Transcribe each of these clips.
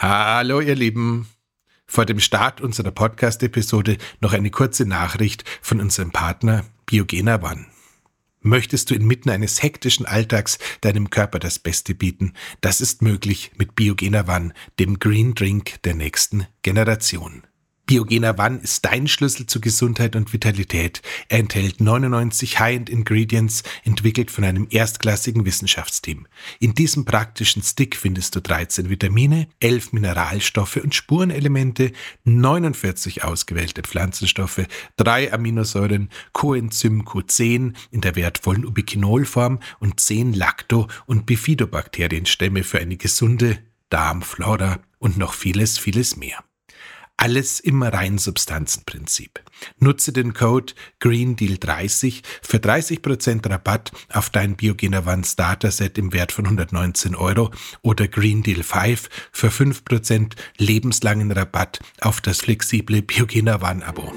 Hallo ihr Lieben. Vor dem Start unserer Podcast-Episode noch eine kurze Nachricht von unserem Partner Biogena One. Möchtest du inmitten eines hektischen Alltags deinem Körper das Beste bieten? Das ist möglich mit Biogena One, dem Green Drink der nächsten Generation. Biogener One ist dein Schlüssel zu Gesundheit und Vitalität. Er enthält 99 High-End Ingredients, entwickelt von einem erstklassigen Wissenschaftsteam. In diesem praktischen Stick findest du 13 Vitamine, 11 Mineralstoffe und Spurenelemente, 49 ausgewählte Pflanzenstoffe, 3 Aminosäuren, Coenzym Q10 in der wertvollen Ubiquinolform und 10 Lacto- und Bifidobakterienstämme für eine gesunde Darmflora und noch vieles, vieles mehr. Alles im Reinsubstanzenprinzip. Nutze den Code GREENDEAL30 für 30% Rabatt auf dein Biogener One Starter Set im Wert von 119 Euro oder GreenDeal 5 für 5% lebenslangen Rabatt auf das flexible Biogener One Abo.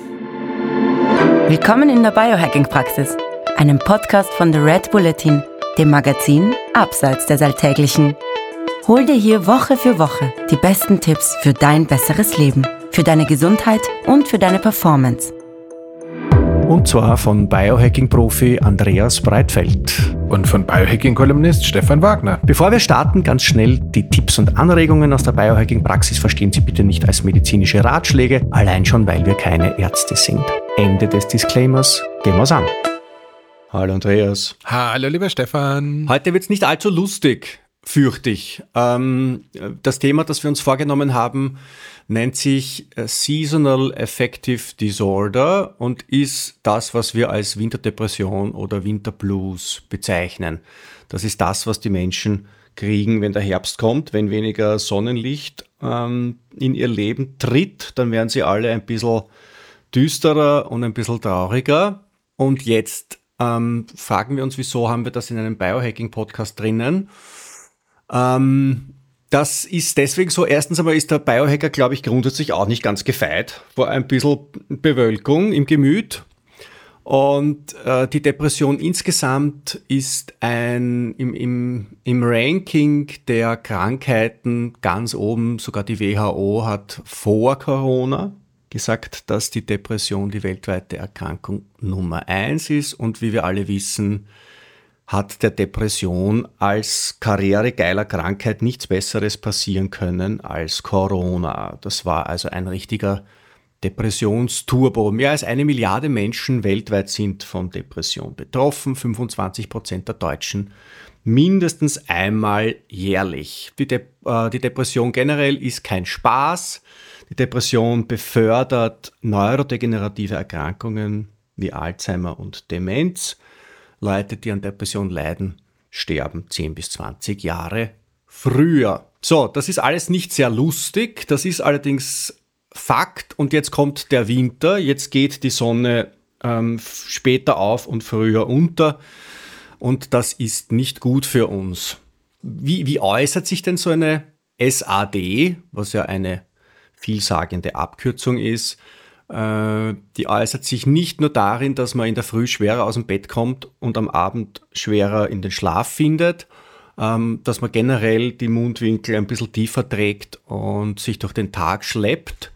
Willkommen in der Biohacking-Praxis, einem Podcast von The Red Bulletin, dem Magazin Abseits des Alltäglichen. Hol dir hier Woche für Woche die besten Tipps für dein besseres Leben für deine Gesundheit und für deine Performance. Und zwar von Biohacking-Profi Andreas Breitfeld. Und von Biohacking-Kolumnist Stefan Wagner. Bevor wir starten, ganz schnell die Tipps und Anregungen aus der Biohacking-Praxis verstehen Sie bitte nicht als medizinische Ratschläge, allein schon, weil wir keine Ärzte sind. Ende des Disclaimers. Gehen wir's an. Hallo Andreas. Hallo lieber Stefan. Heute wird's nicht allzu lustig, fürchte ich. Ähm, das Thema, das wir uns vorgenommen haben, nennt sich äh, Seasonal Affective Disorder und ist das, was wir als Winterdepression oder Winterblues bezeichnen. Das ist das, was die Menschen kriegen, wenn der Herbst kommt, wenn weniger Sonnenlicht ähm, in ihr Leben tritt, dann werden sie alle ein bisschen düsterer und ein bisschen trauriger. Und jetzt ähm, fragen wir uns, wieso haben wir das in einem Biohacking-Podcast drinnen? Ähm, das ist deswegen so. Erstens einmal ist der Biohacker, glaube ich, grundsätzlich auch nicht ganz gefeit vor ein bisschen Bewölkung im Gemüt. Und äh, die Depression insgesamt ist ein im, im, im Ranking der Krankheiten ganz oben, sogar die WHO hat vor Corona gesagt, dass die Depression die weltweite Erkrankung Nummer eins ist. Und wie wir alle wissen, hat der Depression als karrieregeiler Krankheit nichts Besseres passieren können als Corona. Das war also ein richtiger Depressionsturbo. Mehr als eine Milliarde Menschen weltweit sind von Depression betroffen, 25 Prozent der Deutschen mindestens einmal jährlich. Die, De äh, die Depression generell ist kein Spaß. Die Depression befördert neurodegenerative Erkrankungen wie Alzheimer und Demenz. Leute, die an Depression leiden, sterben 10 bis 20 Jahre früher. So, das ist alles nicht sehr lustig, das ist allerdings Fakt und jetzt kommt der Winter, jetzt geht die Sonne ähm, später auf und früher unter und das ist nicht gut für uns. Wie, wie äußert sich denn so eine SAD, was ja eine vielsagende Abkürzung ist? Äh, die äußert sich nicht nur darin, dass man in der Früh schwerer aus dem Bett kommt und am Abend schwerer in den Schlaf findet, ähm, dass man generell die Mundwinkel ein bisschen tiefer trägt und sich durch den Tag schleppt.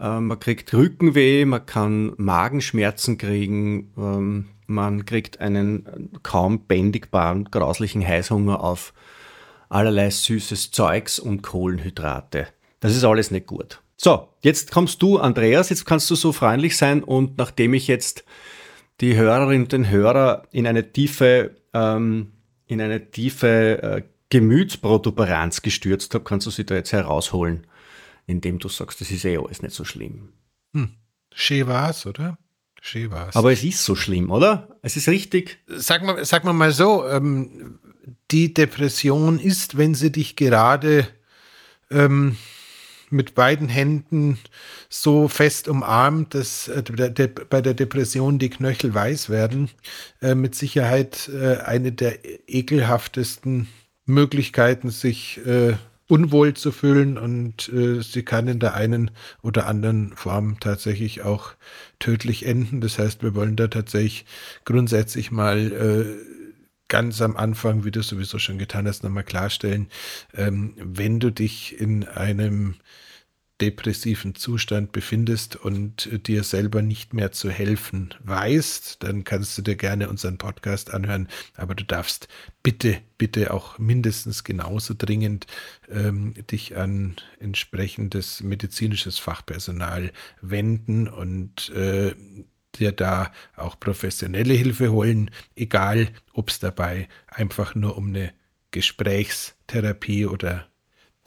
Ähm, man kriegt Rückenweh, man kann Magenschmerzen kriegen, ähm, man kriegt einen kaum bändigbaren, grauslichen Heißhunger auf allerlei süßes Zeugs und Kohlenhydrate. Das ist alles nicht gut. So, jetzt kommst du, Andreas, jetzt kannst du so freundlich sein und nachdem ich jetzt die Hörerinnen und den Hörer in eine tiefe, ähm, in eine tiefe äh, Gemütsprotuberanz gestürzt habe, kannst du sie da jetzt herausholen, indem du sagst, das ist eh alles nicht so schlimm. Hm. Schön war's, oder? Schön war's. Aber es ist so schlimm, oder? Es ist richtig. Sag mal, sag mal mal so, ähm, die Depression ist, wenn sie dich gerade ähm, mit beiden Händen so fest umarmt, dass äh, bei der Depression die Knöchel weiß werden. Äh, mit Sicherheit äh, eine der ekelhaftesten Möglichkeiten, sich unwohl zu fühlen und sie kann in der einen oder anderen Form tatsächlich auch tödlich enden. Das heißt, wir wollen da tatsächlich grundsätzlich mal ganz am Anfang, wie du sowieso schon getan hast, nochmal klarstellen, ähm, wenn du dich in einem depressiven Zustand befindest und dir selber nicht mehr zu helfen weißt, dann kannst du dir gerne unseren Podcast anhören, aber du darfst bitte, bitte auch mindestens genauso dringend ähm, dich an entsprechendes medizinisches Fachpersonal wenden und äh, dir da auch professionelle Hilfe holen, egal ob es dabei einfach nur um eine Gesprächstherapie oder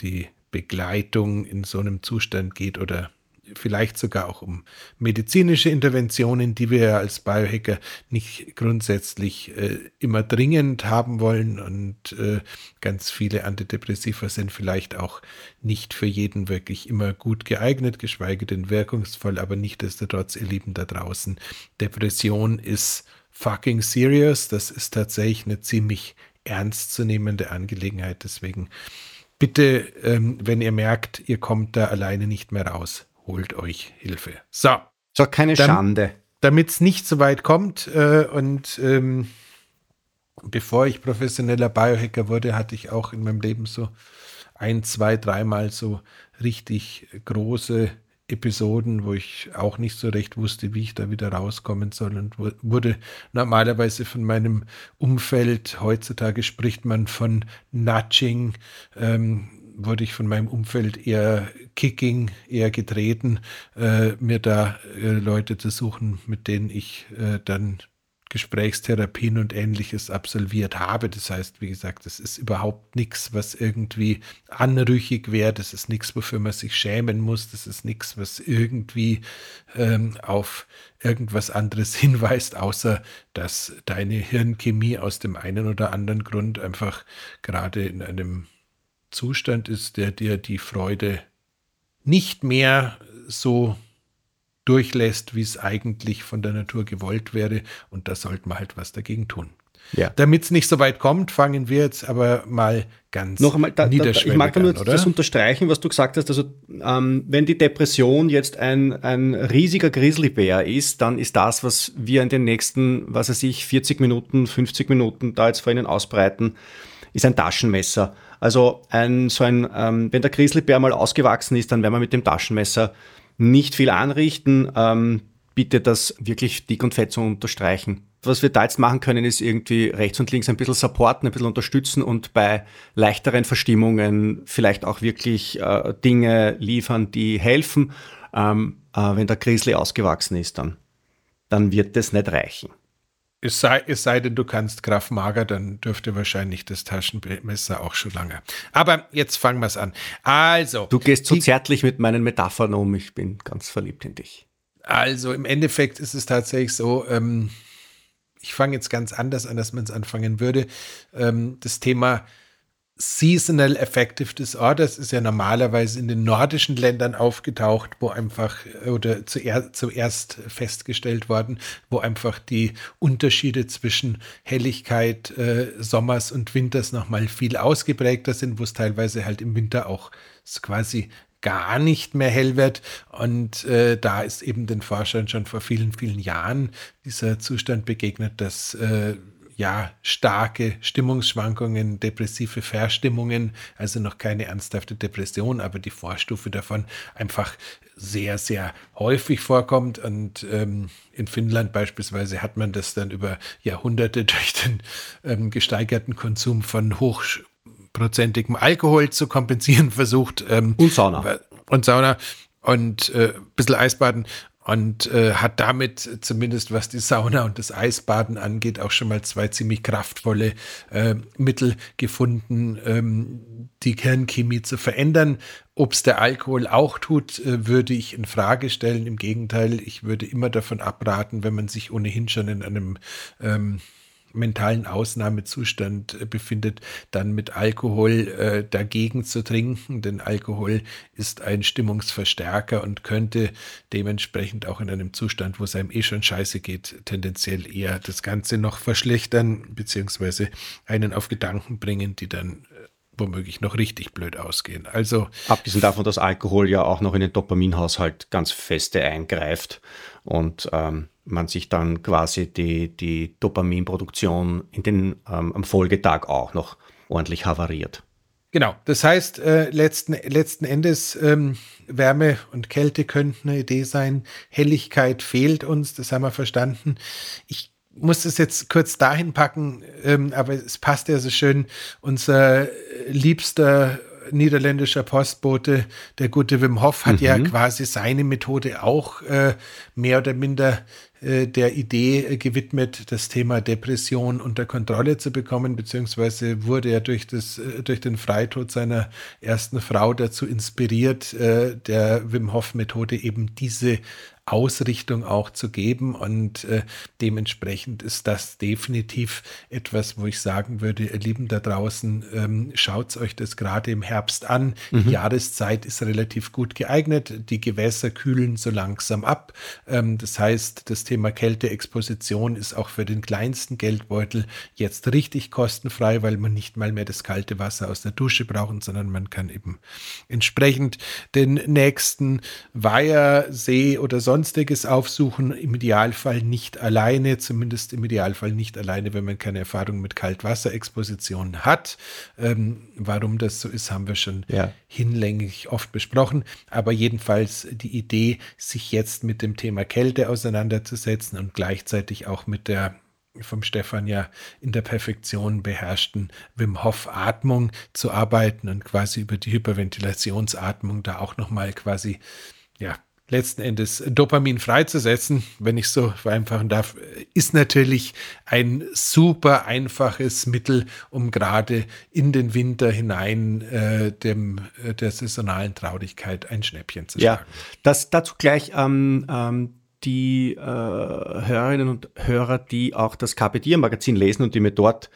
die Begleitung in so einem Zustand geht oder vielleicht sogar auch um medizinische Interventionen, die wir als Biohacker nicht grundsätzlich äh, immer dringend haben wollen. Und äh, ganz viele Antidepressiva sind vielleicht auch nicht für jeden wirklich immer gut geeignet, geschweige denn wirkungsvoll, aber nichtsdestotrotz, ihr Lieben da draußen, Depression ist fucking serious. Das ist tatsächlich eine ziemlich ernstzunehmende Angelegenheit. Deswegen bitte, ähm, wenn ihr merkt, ihr kommt da alleine nicht mehr raus, holt euch Hilfe. So. So, keine dann, Schande. Damit es nicht so weit kommt äh, und ähm, bevor ich professioneller Biohacker wurde, hatte ich auch in meinem Leben so ein, zwei, dreimal so richtig große Episoden, wo ich auch nicht so recht wusste, wie ich da wieder rauskommen soll und wurde normalerweise von meinem Umfeld, heutzutage spricht man von Nudging, ähm, wurde ich von meinem Umfeld eher Kicking, eher getreten, äh, mir da äh, Leute zu suchen, mit denen ich äh, dann Gesprächstherapien und ähnliches absolviert habe. Das heißt, wie gesagt, das ist überhaupt nichts, was irgendwie anrüchig wäre. Das ist nichts, wofür man sich schämen muss. Das ist nichts, was irgendwie ähm, auf irgendwas anderes hinweist, außer dass deine Hirnchemie aus dem einen oder anderen Grund einfach gerade in einem Zustand ist, der dir die Freude nicht mehr so durchlässt, wie es eigentlich von der Natur gewollt wäre. Und da sollte man halt was dagegen tun. Ja. Damit es nicht so weit kommt, fangen wir jetzt aber mal ganz Noch einmal, da, da, Ich mag da nur an, das unterstreichen, was du gesagt hast. Also, ähm, wenn die Depression jetzt ein, ein riesiger Grizzlybär ist, dann ist das, was wir in den nächsten, was weiß ich, 40 Minuten, 50 Minuten da jetzt vor Ihnen ausbreiten, ist ein Taschenmesser. Also ein, so ein, ähm, wenn der Grizzlybär mal ausgewachsen ist, dann werden wir mit dem Taschenmesser nicht viel anrichten. Ähm, bitte das wirklich dick und fett zu unterstreichen. Was wir da jetzt machen können, ist irgendwie rechts und links ein bisschen supporten, ein bisschen unterstützen und bei leichteren Verstimmungen vielleicht auch wirklich äh, Dinge liefern, die helfen. Ähm, äh, wenn der Grizzly ausgewachsen ist, dann, dann wird das nicht reichen. Es sei, es sei denn, du kannst Graf Mager, dann dürfte wahrscheinlich das Taschenmesser auch schon lange. Aber jetzt fangen wir es an. Also. Du gehst so zärtlich mit meinen Metaphern um. Ich bin ganz verliebt in dich. Also im Endeffekt ist es tatsächlich so, ähm, ich fange jetzt ganz anders an, als man es anfangen würde. Ähm, das Thema Seasonal Affective Disorders ist ja normalerweise in den nordischen Ländern aufgetaucht, wo einfach oder zuer zuerst festgestellt worden, wo einfach die Unterschiede zwischen Helligkeit äh, Sommers und Winters nochmal viel ausgeprägter sind, wo es teilweise halt im Winter auch quasi gar nicht mehr hell wird. Und äh, da ist eben den Forschern schon vor vielen, vielen Jahren dieser Zustand begegnet, dass äh, ja, starke Stimmungsschwankungen, depressive Verstimmungen, also noch keine ernsthafte Depression, aber die Vorstufe davon einfach sehr, sehr häufig vorkommt. Und ähm, in Finnland beispielsweise hat man das dann über Jahrhunderte durch den ähm, gesteigerten Konsum von hochprozentigem Alkohol zu kompensieren versucht. Ähm, und Sauna. Und Sauna und äh, ein bisschen Eisbaden und äh, hat damit zumindest was die Sauna und das Eisbaden angeht auch schon mal zwei ziemlich kraftvolle äh, Mittel gefunden, ähm, die Kernchemie zu verändern. Ob es der Alkohol auch tut, äh, würde ich in Frage stellen. Im Gegenteil, ich würde immer davon abraten, wenn man sich ohnehin schon in einem ähm, mentalen Ausnahmezustand äh, befindet, dann mit Alkohol äh, dagegen zu trinken, denn Alkohol ist ein Stimmungsverstärker und könnte dementsprechend auch in einem Zustand, wo es einem eh schon scheiße geht, tendenziell eher das Ganze noch verschlechtern, beziehungsweise einen auf Gedanken bringen, die dann äh, womöglich noch richtig blöd ausgehen. Also abgesehen davon, dass Alkohol ja auch noch in den Dopaminhaushalt ganz feste eingreift und ähm, man sich dann quasi die, die Dopaminproduktion in den, ähm, am Folgetag auch noch ordentlich havariert. Genau, das heißt, äh, letzten, letzten Endes ähm, Wärme und Kälte könnten eine Idee sein. Helligkeit fehlt uns, das haben wir verstanden. Ich muss das jetzt kurz dahin packen, ähm, aber es passt ja so schön. Unser liebster niederländischer Postbote, der gute Wim Hof, hat mhm. ja quasi seine Methode auch äh, mehr oder minder äh, der Idee äh, gewidmet, das Thema Depression unter Kontrolle zu bekommen, beziehungsweise wurde er durch, das, äh, durch den Freitod seiner ersten Frau dazu inspiriert, der Wim Hof Methode eben diese Ausrichtung auch zu geben. Und äh, dementsprechend ist das definitiv etwas, wo ich sagen würde, ihr Lieben da draußen, ähm, schaut euch das gerade im Herbst an. Mhm. Die Jahreszeit ist relativ gut geeignet. Die Gewässer kühlen so langsam ab. Ähm, das heißt, das Thema Kälteexposition ist auch für den kleinsten Geldbeutel jetzt richtig kostenfrei, weil man nicht mal mehr das kalte Wasser aus der Dusche braucht, sondern man kann eben entsprechend den nächsten Weiher, See oder sonst sonstiges aufsuchen, im Idealfall nicht alleine, zumindest im Idealfall nicht alleine, wenn man keine Erfahrung mit Kaltwasserexposition hat. Ähm, warum das so ist, haben wir schon ja. hinlänglich oft besprochen. Aber jedenfalls die Idee, sich jetzt mit dem Thema Kälte auseinanderzusetzen und gleichzeitig auch mit der vom Stefan ja in der Perfektion beherrschten Wim Hof Atmung zu arbeiten und quasi über die Hyperventilationsatmung da auch nochmal quasi ja letzten Endes Dopamin freizusetzen, wenn ich so vereinfachen darf, ist natürlich ein super einfaches Mittel, um gerade in den Winter hinein äh, dem, äh, der saisonalen Traurigkeit ein Schnäppchen zu schlagen. Ja, das dazu gleich ähm, ähm, die äh, Hörerinnen und Hörer, die auch das KPD-Magazin lesen und die mir dort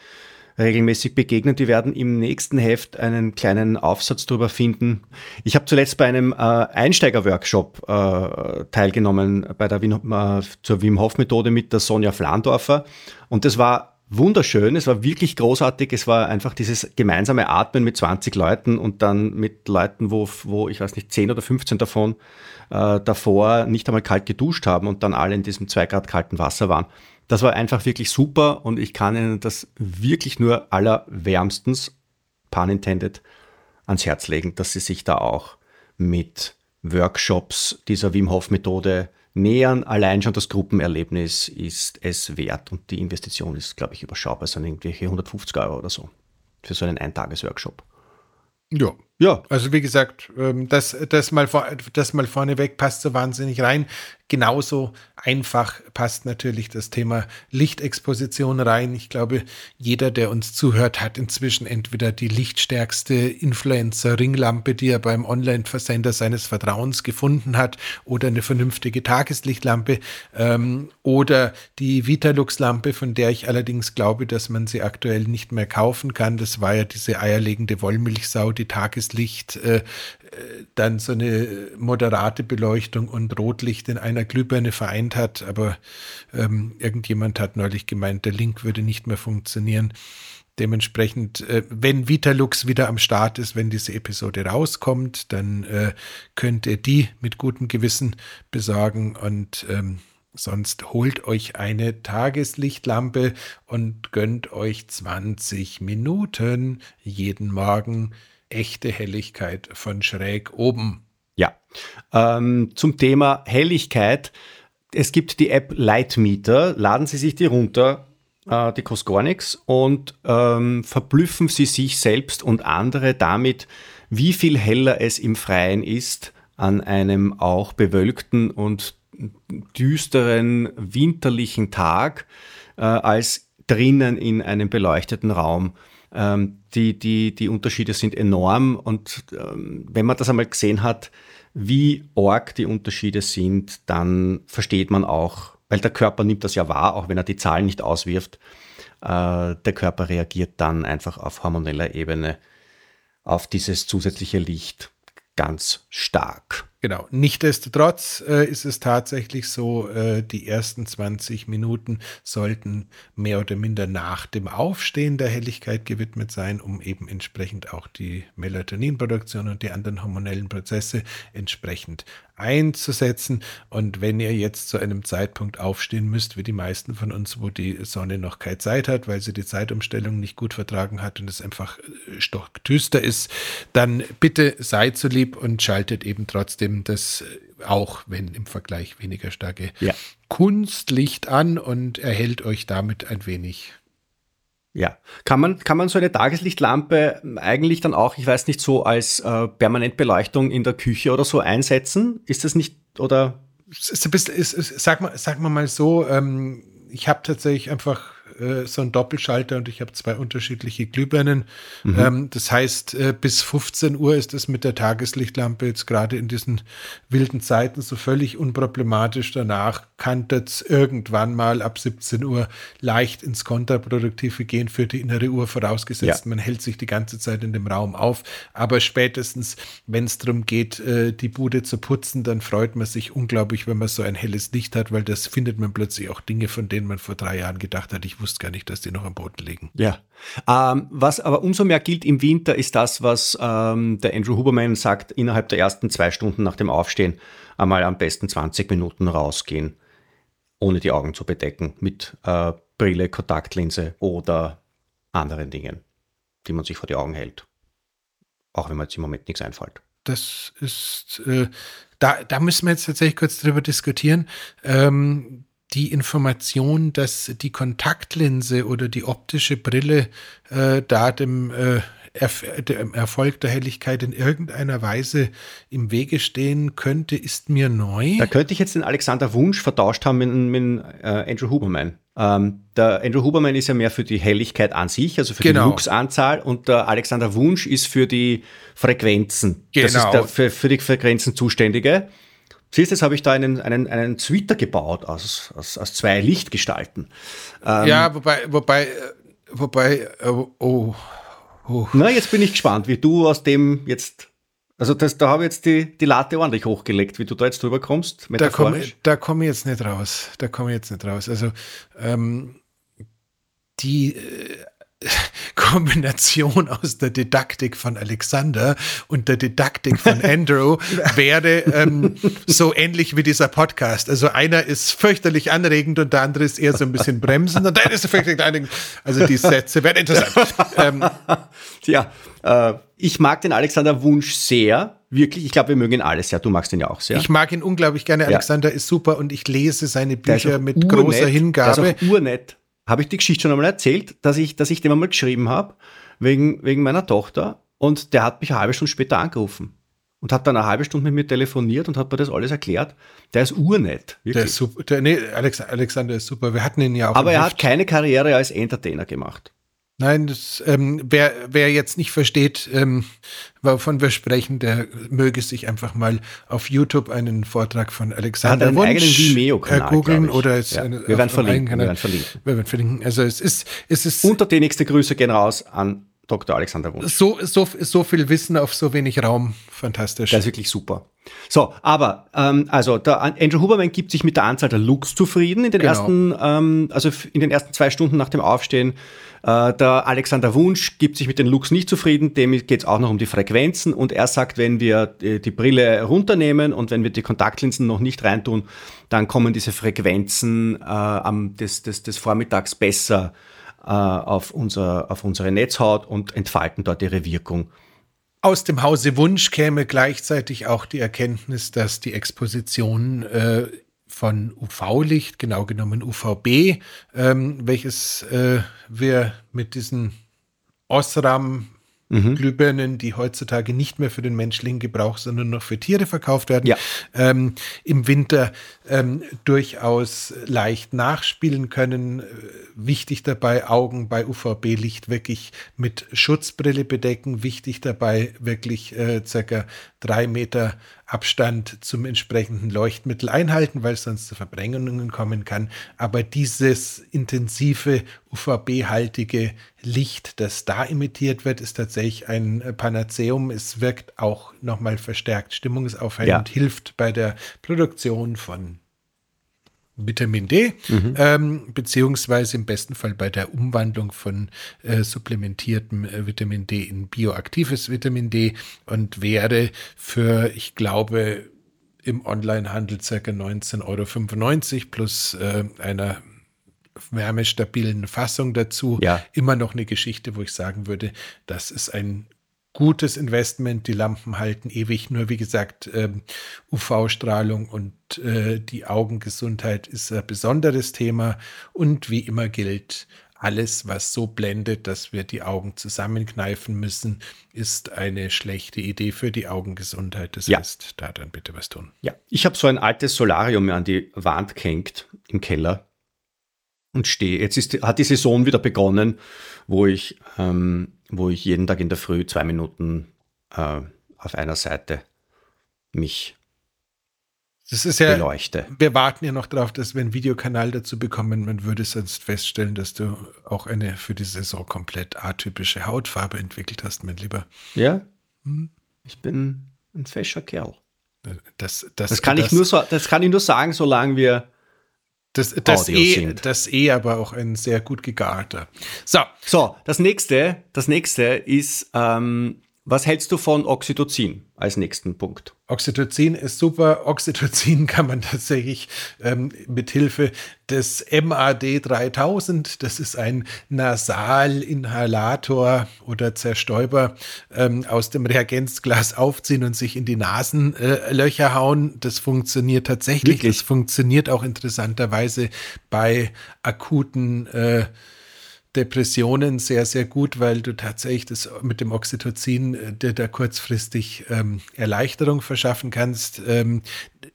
regelmäßig begegnen. Die werden im nächsten Heft einen kleinen Aufsatz darüber finden. Ich habe zuletzt bei einem äh, Einsteiger-Workshop äh, teilgenommen bei der Wien, äh, zur Wim Hof Methode mit der Sonja Flandorfer und das war wunderschön, es war wirklich großartig, es war einfach dieses gemeinsame Atmen mit 20 Leuten und dann mit Leuten, wo, wo ich weiß nicht, 10 oder 15 davon äh, davor nicht einmal kalt geduscht haben und dann alle in diesem 2 Grad kalten Wasser waren. Das war einfach wirklich super und ich kann Ihnen das wirklich nur allerwärmstens, pun intended, ans Herz legen, dass Sie sich da auch mit Workshops dieser Wim Hof Methode nähern. Allein schon das Gruppenerlebnis ist es wert und die Investition ist, glaube ich, überschaubar. Es sind irgendwelche 150 Euro oder so für so einen Eintages-Workshop. Ja. Ja. Also wie gesagt, ähm, das, das, mal, das mal vorneweg passt so wahnsinnig rein. Genauso einfach passt natürlich das Thema Lichtexposition rein. Ich glaube, jeder, der uns zuhört, hat inzwischen entweder die lichtstärkste Influencer-Ringlampe, die er beim Online-Versender seines Vertrauens gefunden hat, oder eine vernünftige Tageslichtlampe ähm, oder die Vitalux-Lampe, von der ich allerdings glaube, dass man sie aktuell nicht mehr kaufen kann. Das war ja diese eierlegende Wollmilchsau, die Tageslicht äh, dann so eine moderate Beleuchtung und Rotlicht in einer Glühbirne vereint hat. Aber ähm, irgendjemand hat neulich gemeint, der Link würde nicht mehr funktionieren. Dementsprechend, äh, wenn Vitalux wieder am Start ist, wenn diese Episode rauskommt, dann äh, könnt ihr die mit gutem Gewissen besorgen und ähm, sonst holt euch eine Tageslichtlampe und gönnt euch 20 Minuten jeden Morgen echte Helligkeit von schräg oben. Ja, ähm, zum Thema Helligkeit. Es gibt die App Lightmeter. Laden Sie sich die runter. Äh, die kostet gar nichts. Und ähm, verblüffen Sie sich selbst und andere damit, wie viel heller es im Freien ist an einem auch bewölkten und düsteren winterlichen Tag äh, als drinnen in einem beleuchteten Raum. Ähm, die, die, die Unterschiede sind enorm und ähm, wenn man das einmal gesehen hat, wie arg die Unterschiede sind, dann versteht man auch, weil der Körper nimmt das ja wahr, auch wenn er die Zahlen nicht auswirft, äh, der Körper reagiert dann einfach auf hormoneller Ebene auf dieses zusätzliche Licht ganz stark. Genau. Nichtsdestotrotz äh, ist es tatsächlich so, äh, die ersten 20 Minuten sollten mehr oder minder nach dem Aufstehen der Helligkeit gewidmet sein, um eben entsprechend auch die Melatoninproduktion und die anderen hormonellen Prozesse entsprechend einzusetzen. Und wenn ihr jetzt zu einem Zeitpunkt aufstehen müsst, wie die meisten von uns, wo die Sonne noch keine Zeit hat, weil sie die Zeitumstellung nicht gut vertragen hat und es einfach äh, stockdüster ist, dann bitte seid so lieb und schaltet eben trotzdem das äh, auch, wenn im Vergleich weniger starke ja. Kunstlicht an und erhält euch damit ein wenig ja, kann man, kann man so eine Tageslichtlampe eigentlich dann auch, ich weiß nicht, so als äh, Permanentbeleuchtung in der Küche oder so einsetzen? Ist das nicht, oder? Ist ist, ist, sag, mal, sag mal so, ähm, ich habe tatsächlich einfach äh, so ein Doppelschalter und ich habe zwei unterschiedliche Glühbirnen. Mhm. Ähm, das heißt, äh, bis 15 Uhr ist es mit der Tageslichtlampe jetzt gerade in diesen wilden Zeiten so völlig unproblematisch. Danach kann das irgendwann mal ab 17 Uhr leicht ins Kontraproduktive gehen für die innere Uhr, vorausgesetzt, ja. man hält sich die ganze Zeit in dem Raum auf. Aber spätestens, wenn es darum geht, äh, die Bude zu putzen, dann freut man sich unglaublich, wenn man so ein helles Licht hat, weil das findet man plötzlich auch Dinge, von denen man vor drei Jahren gedacht hat, ich wusste gar nicht, dass die noch am Boden liegen. Ja. Ähm, was aber umso mehr gilt im Winter, ist das, was ähm, der Andrew Huberman sagt, innerhalb der ersten zwei Stunden nach dem Aufstehen einmal am besten 20 Minuten rausgehen, ohne die Augen zu bedecken, mit äh, Brille, Kontaktlinse oder anderen Dingen, die man sich vor die Augen hält. Auch wenn man jetzt im Moment nichts einfällt. Das ist, äh, da, da müssen wir jetzt tatsächlich kurz drüber diskutieren. Ähm, die Information, dass die Kontaktlinse oder die optische Brille äh, da dem, äh, Erf dem Erfolg der Helligkeit in irgendeiner Weise im Wege stehen könnte, ist mir neu. Da könnte ich jetzt den Alexander Wunsch vertauscht haben mit, mit äh, Andrew Huberman. Ähm, der Andrew Huberman ist ja mehr für die Helligkeit an sich, also für genau. die Lux-Anzahl, und der Alexander Wunsch ist für die Frequenzen. Genau. Das ist der für, für die Frequenzen zuständige. Siehst du, jetzt habe ich da einen, einen, einen Twitter gebaut aus, aus, aus zwei Lichtgestalten. Ähm, ja, wobei, wobei, wobei, oh, oh, oh. Na, jetzt bin ich gespannt, wie du aus dem jetzt also das, da habe ich jetzt die, die Latte ordentlich hochgelegt, wie du da jetzt drüber kommst. Da komme komm ich jetzt nicht raus. Da komme ich jetzt nicht raus. Also ähm, die äh, Kombination aus der Didaktik von Alexander und der Didaktik von Andrew wäre ähm, so ähnlich wie dieser Podcast. Also einer ist fürchterlich anregend und der andere ist eher so ein bisschen bremsend und der ist fürchterlich anregend. Also die Sätze wären interessant. ähm, ja, äh, ich mag den Alexander Wunsch sehr. Wirklich, ich glaube, wir mögen ihn alle sehr. Du magst ihn ja auch sehr. Ich mag ihn unglaublich gerne. Alexander ja. ist super und ich lese seine Bücher mit urnett. großer Hingabe. Der ist auch urnett. Habe ich die Geschichte schon einmal erzählt, dass ich, dass ich dem einmal geschrieben habe, wegen, wegen meiner Tochter. Und der hat mich eine halbe Stunde später angerufen und hat dann eine halbe Stunde mit mir telefoniert und hat mir das alles erklärt. Der ist urnett. Wirklich. Der ist super. Der, nee, Alex, Alexander ist super. Wir hatten ihn ja auch. Aber er hat keine Karriere als Entertainer gemacht. Nein, das, ähm, wer, wer jetzt nicht versteht, ähm, wovon wir sprechen, der möge sich einfach mal auf YouTube einen Vortrag von Alexander einen Wunsch Vimeo-Kanal, googeln oder es ja. wir, werden verlinken, wir werden verlinken. Wir werden verlinken. Also es ist, es ist. Unter die nächste Grüße gehen raus an Dr. Alexander Wunsch. So, so, so viel Wissen auf so wenig Raum. Fantastisch. Das ist wirklich super. So, aber ähm, also der Andrew Huberman gibt sich mit der Anzahl der Looks zufrieden in den genau. ersten, ähm, also in den ersten zwei Stunden nach dem Aufstehen. Äh, der Alexander Wunsch gibt sich mit den Looks nicht zufrieden, dem geht es auch noch um die Frequenzen und er sagt, wenn wir die, die Brille runternehmen und wenn wir die Kontaktlinsen noch nicht reintun, dann kommen diese Frequenzen äh, am, des, des, des Vormittags besser äh, auf, unser, auf unsere Netzhaut und entfalten dort ihre Wirkung. Aus dem Hause Wunsch käme gleichzeitig auch die Erkenntnis, dass die Exposition äh, von UV-Licht, genau genommen UVB, ähm, welches äh, wir mit diesen Osram mhm. Glühbirnen, die heutzutage nicht mehr für den menschlichen Gebrauch, sondern noch für Tiere verkauft werden, ja. ähm, im Winter ähm, durchaus leicht nachspielen können. Äh, wichtig dabei, Augen bei UVB-Licht wirklich mit Schutzbrille bedecken. Wichtig dabei, wirklich äh, circa drei Meter Abstand zum entsprechenden Leuchtmittel einhalten, weil es sonst zu Verbrennungen kommen kann. Aber dieses intensive, UVB-haltige Licht, das da imitiert wird, ist tatsächlich ein äh, Panaceum. Es wirkt auch nochmal verstärkt stimmungsaufhellend, ja. hilft bei der Produktion von Vitamin D, mhm. ähm, beziehungsweise im besten Fall bei der Umwandlung von äh, supplementiertem äh, Vitamin D in bioaktives Vitamin D und wäre für, ich glaube, im Onlinehandel circa 19,95 Euro plus äh, einer wärmestabilen Fassung dazu. Ja. Immer noch eine Geschichte, wo ich sagen würde, das ist ein gutes Investment. Die Lampen halten ewig. Nur wie gesagt, ähm, UV-Strahlung und äh, die Augengesundheit ist ein besonderes Thema. Und wie immer gilt, alles, was so blendet, dass wir die Augen zusammenkneifen müssen, ist eine schlechte Idee für die Augengesundheit. Das ja. heißt, da dann bitte was tun. Ja, ich habe so ein altes Solarium an die Wand gehängt im Keller und stehe. Jetzt ist, hat die Saison wieder begonnen, wo ich, ähm, wo ich jeden Tag in der Früh zwei Minuten äh, auf einer Seite mich das ist ja, beleuchte. Wir warten ja noch darauf, dass wir einen Videokanal dazu bekommen. Man würde sonst feststellen, dass du auch eine für die Saison komplett atypische Hautfarbe entwickelt hast, mein Lieber. Ja. Hm? Ich bin ein fescher Kerl. Das, das, das, kann das, ich nur so, das kann ich nur sagen, solange wir das, das, eh, das eh aber auch ein sehr gut gegarter. So. So, das nächste, das nächste ist, ähm, was hältst du von Oxytocin als nächsten Punkt? Oxytocin ist super. Oxytocin kann man tatsächlich ähm, mit Hilfe des MAD 3000, das ist ein Nasalinhalator oder Zerstäuber, ähm, aus dem Reagenzglas aufziehen und sich in die Nasenlöcher äh, hauen. Das funktioniert tatsächlich. Wirklich? Das funktioniert auch interessanterweise bei akuten äh, Depressionen sehr, sehr gut, weil du tatsächlich das mit dem Oxytocin äh, dir da kurzfristig ähm, Erleichterung verschaffen kannst. Ähm,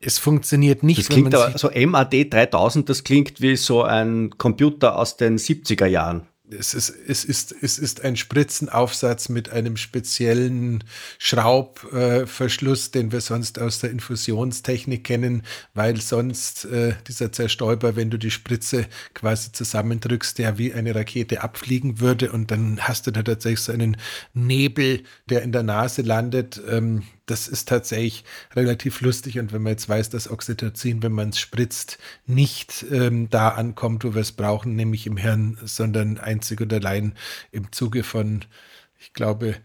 es funktioniert nicht. Das klingt aber, so MAD 3000, das klingt wie so ein Computer aus den 70er Jahren es ist, es ist, es ist ein Spritzenaufsatz mit einem speziellen Schraubverschluss, äh, den wir sonst aus der Infusionstechnik kennen, weil sonst äh, dieser Zerstäuber, wenn du die Spritze quasi zusammendrückst, der wie eine Rakete abfliegen würde und dann hast du da tatsächlich so einen Nebel, der in der Nase landet. Ähm, das ist tatsächlich relativ lustig. Und wenn man jetzt weiß, dass Oxytocin, wenn man es spritzt, nicht ähm, da ankommt, wo wir es brauchen, nämlich im Hirn, sondern einzig und allein im Zuge von, ich glaube,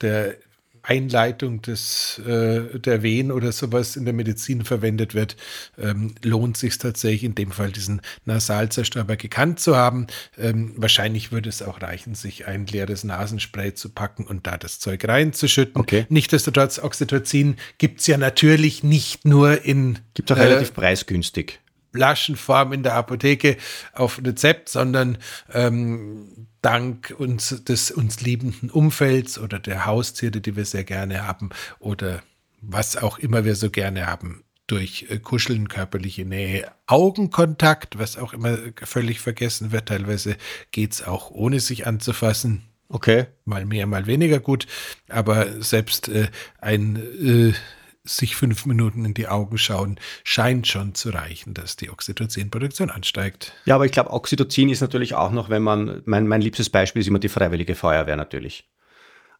der Einleitung des, äh, der Wehen oder sowas in der Medizin verwendet wird, ähm, lohnt sich tatsächlich in dem Fall diesen Nasalzerstäuber gekannt zu haben. Ähm, wahrscheinlich würde es auch reichen, sich ein leeres Nasenspray zu packen und da das Zeug reinzuschütten. Okay. Nichtsdestotrotz, Oxytocin gibt es ja natürlich nicht nur in. Gibt auch äh, relativ preisgünstig. Flaschenform in der Apotheke auf Rezept, sondern ähm, dank uns des uns liebenden Umfelds oder der Haustiere, die wir sehr gerne haben oder was auch immer wir so gerne haben, durch äh, Kuscheln, körperliche Nähe, Augenkontakt, was auch immer völlig vergessen wird. Teilweise geht es auch ohne sich anzufassen. Okay. Mal mehr, mal weniger gut. Aber selbst äh, ein äh, sich fünf Minuten in die Augen schauen, scheint schon zu reichen, dass die Oxytocin-Produktion ansteigt. Ja, aber ich glaube, Oxytocin ist natürlich auch noch, wenn man, mein, mein liebstes Beispiel ist immer die Freiwillige Feuerwehr natürlich.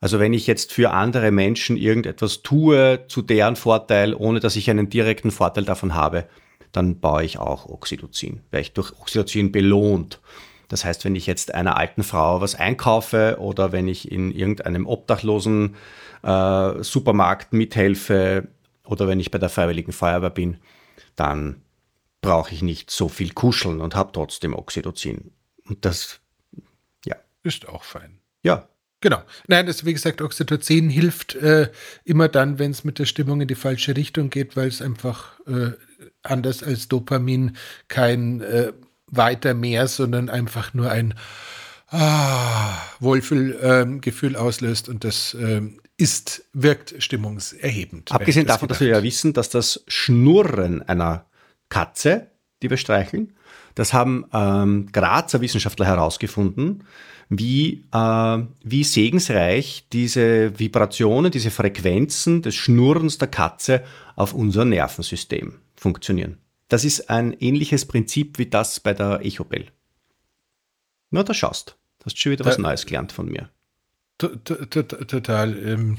Also wenn ich jetzt für andere Menschen irgendetwas tue zu deren Vorteil, ohne dass ich einen direkten Vorteil davon habe, dann baue ich auch Oxytocin, weil ich durch Oxytocin belohnt. Das heißt, wenn ich jetzt einer alten Frau was einkaufe oder wenn ich in irgendeinem obdachlosen äh, Supermarkt mithelfe oder wenn ich bei der Freiwilligen Feuerwehr bin, dann brauche ich nicht so viel kuscheln und habe trotzdem Oxytocin. Und das, ja. Ist auch fein. Ja. Genau. Nein, das, wie gesagt, Oxytocin hilft äh, immer dann, wenn es mit der Stimmung in die falsche Richtung geht, weil es einfach äh, anders als Dopamin kein äh, weiter mehr, sondern einfach nur ein ah, Wohlfühlgefühl ähm, auslöst und das ähm, ist, wirkt stimmungserhebend. Abgesehen davon, dass wir ja wissen, dass das Schnurren einer Katze, die wir streicheln, das haben ähm, Grazer Wissenschaftler herausgefunden, wie, äh, wie segensreich diese Vibrationen, diese Frequenzen des Schnurrens der Katze auf unser Nervensystem funktionieren. Das ist ein ähnliches Prinzip wie das bei der Echobell. Na, da schaust. Hast schon wieder was Neues gelernt von mir. Total. Ähm,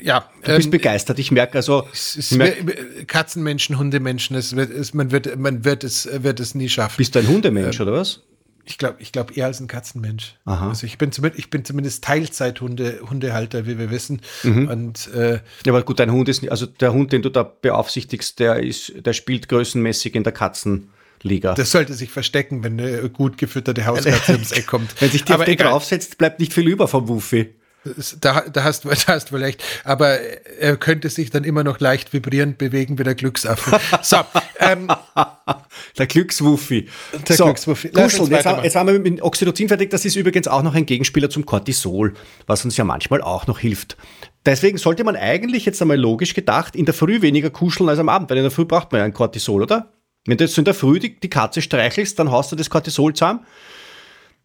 ja, du bist ähm, begeistert. Ich merke also es, merk, Katzenmenschen, Hundemenschen. Es wird, es, man wird, man wird es, wird es nie schaffen. Bist du ein Hundemensch ähm, oder was? Ich glaube, ich glaube eher als ein Katzenmensch. Aha. Also ich bin zumindest, ich bin zumindest Teilzeit-Hunde, Hundehalter, wie wir wissen. Mhm. Und äh, ja, aber gut, dein Hund ist, also der Hund, den du da beaufsichtigst, der ist, der spielt größenmäßig in der Katzenliga. Das sollte sich verstecken, wenn eine gut gefütterte Hauskatze ums Eck kommt. Wenn sich die auf den draufsetzt, bleibt nicht viel über vom Wuffi. Da, da, hast, da hast du recht. Aber er könnte sich dann immer noch leicht vibrierend bewegen wie der Glücksaffe. So, ähm, der Glückswuffi. Der so, Glückswuffi. Kuscheln. Jetzt, jetzt, haben wir mit Oxytocin fertig. Das ist übrigens auch noch ein Gegenspieler zum Cortisol, was uns ja manchmal auch noch hilft. Deswegen sollte man eigentlich jetzt einmal logisch gedacht in der Früh weniger kuscheln als am Abend, weil in der Früh braucht man ja ein Cortisol, oder? Wenn du jetzt in der Früh die, die Katze streichelst, dann haust du das Cortisol zusammen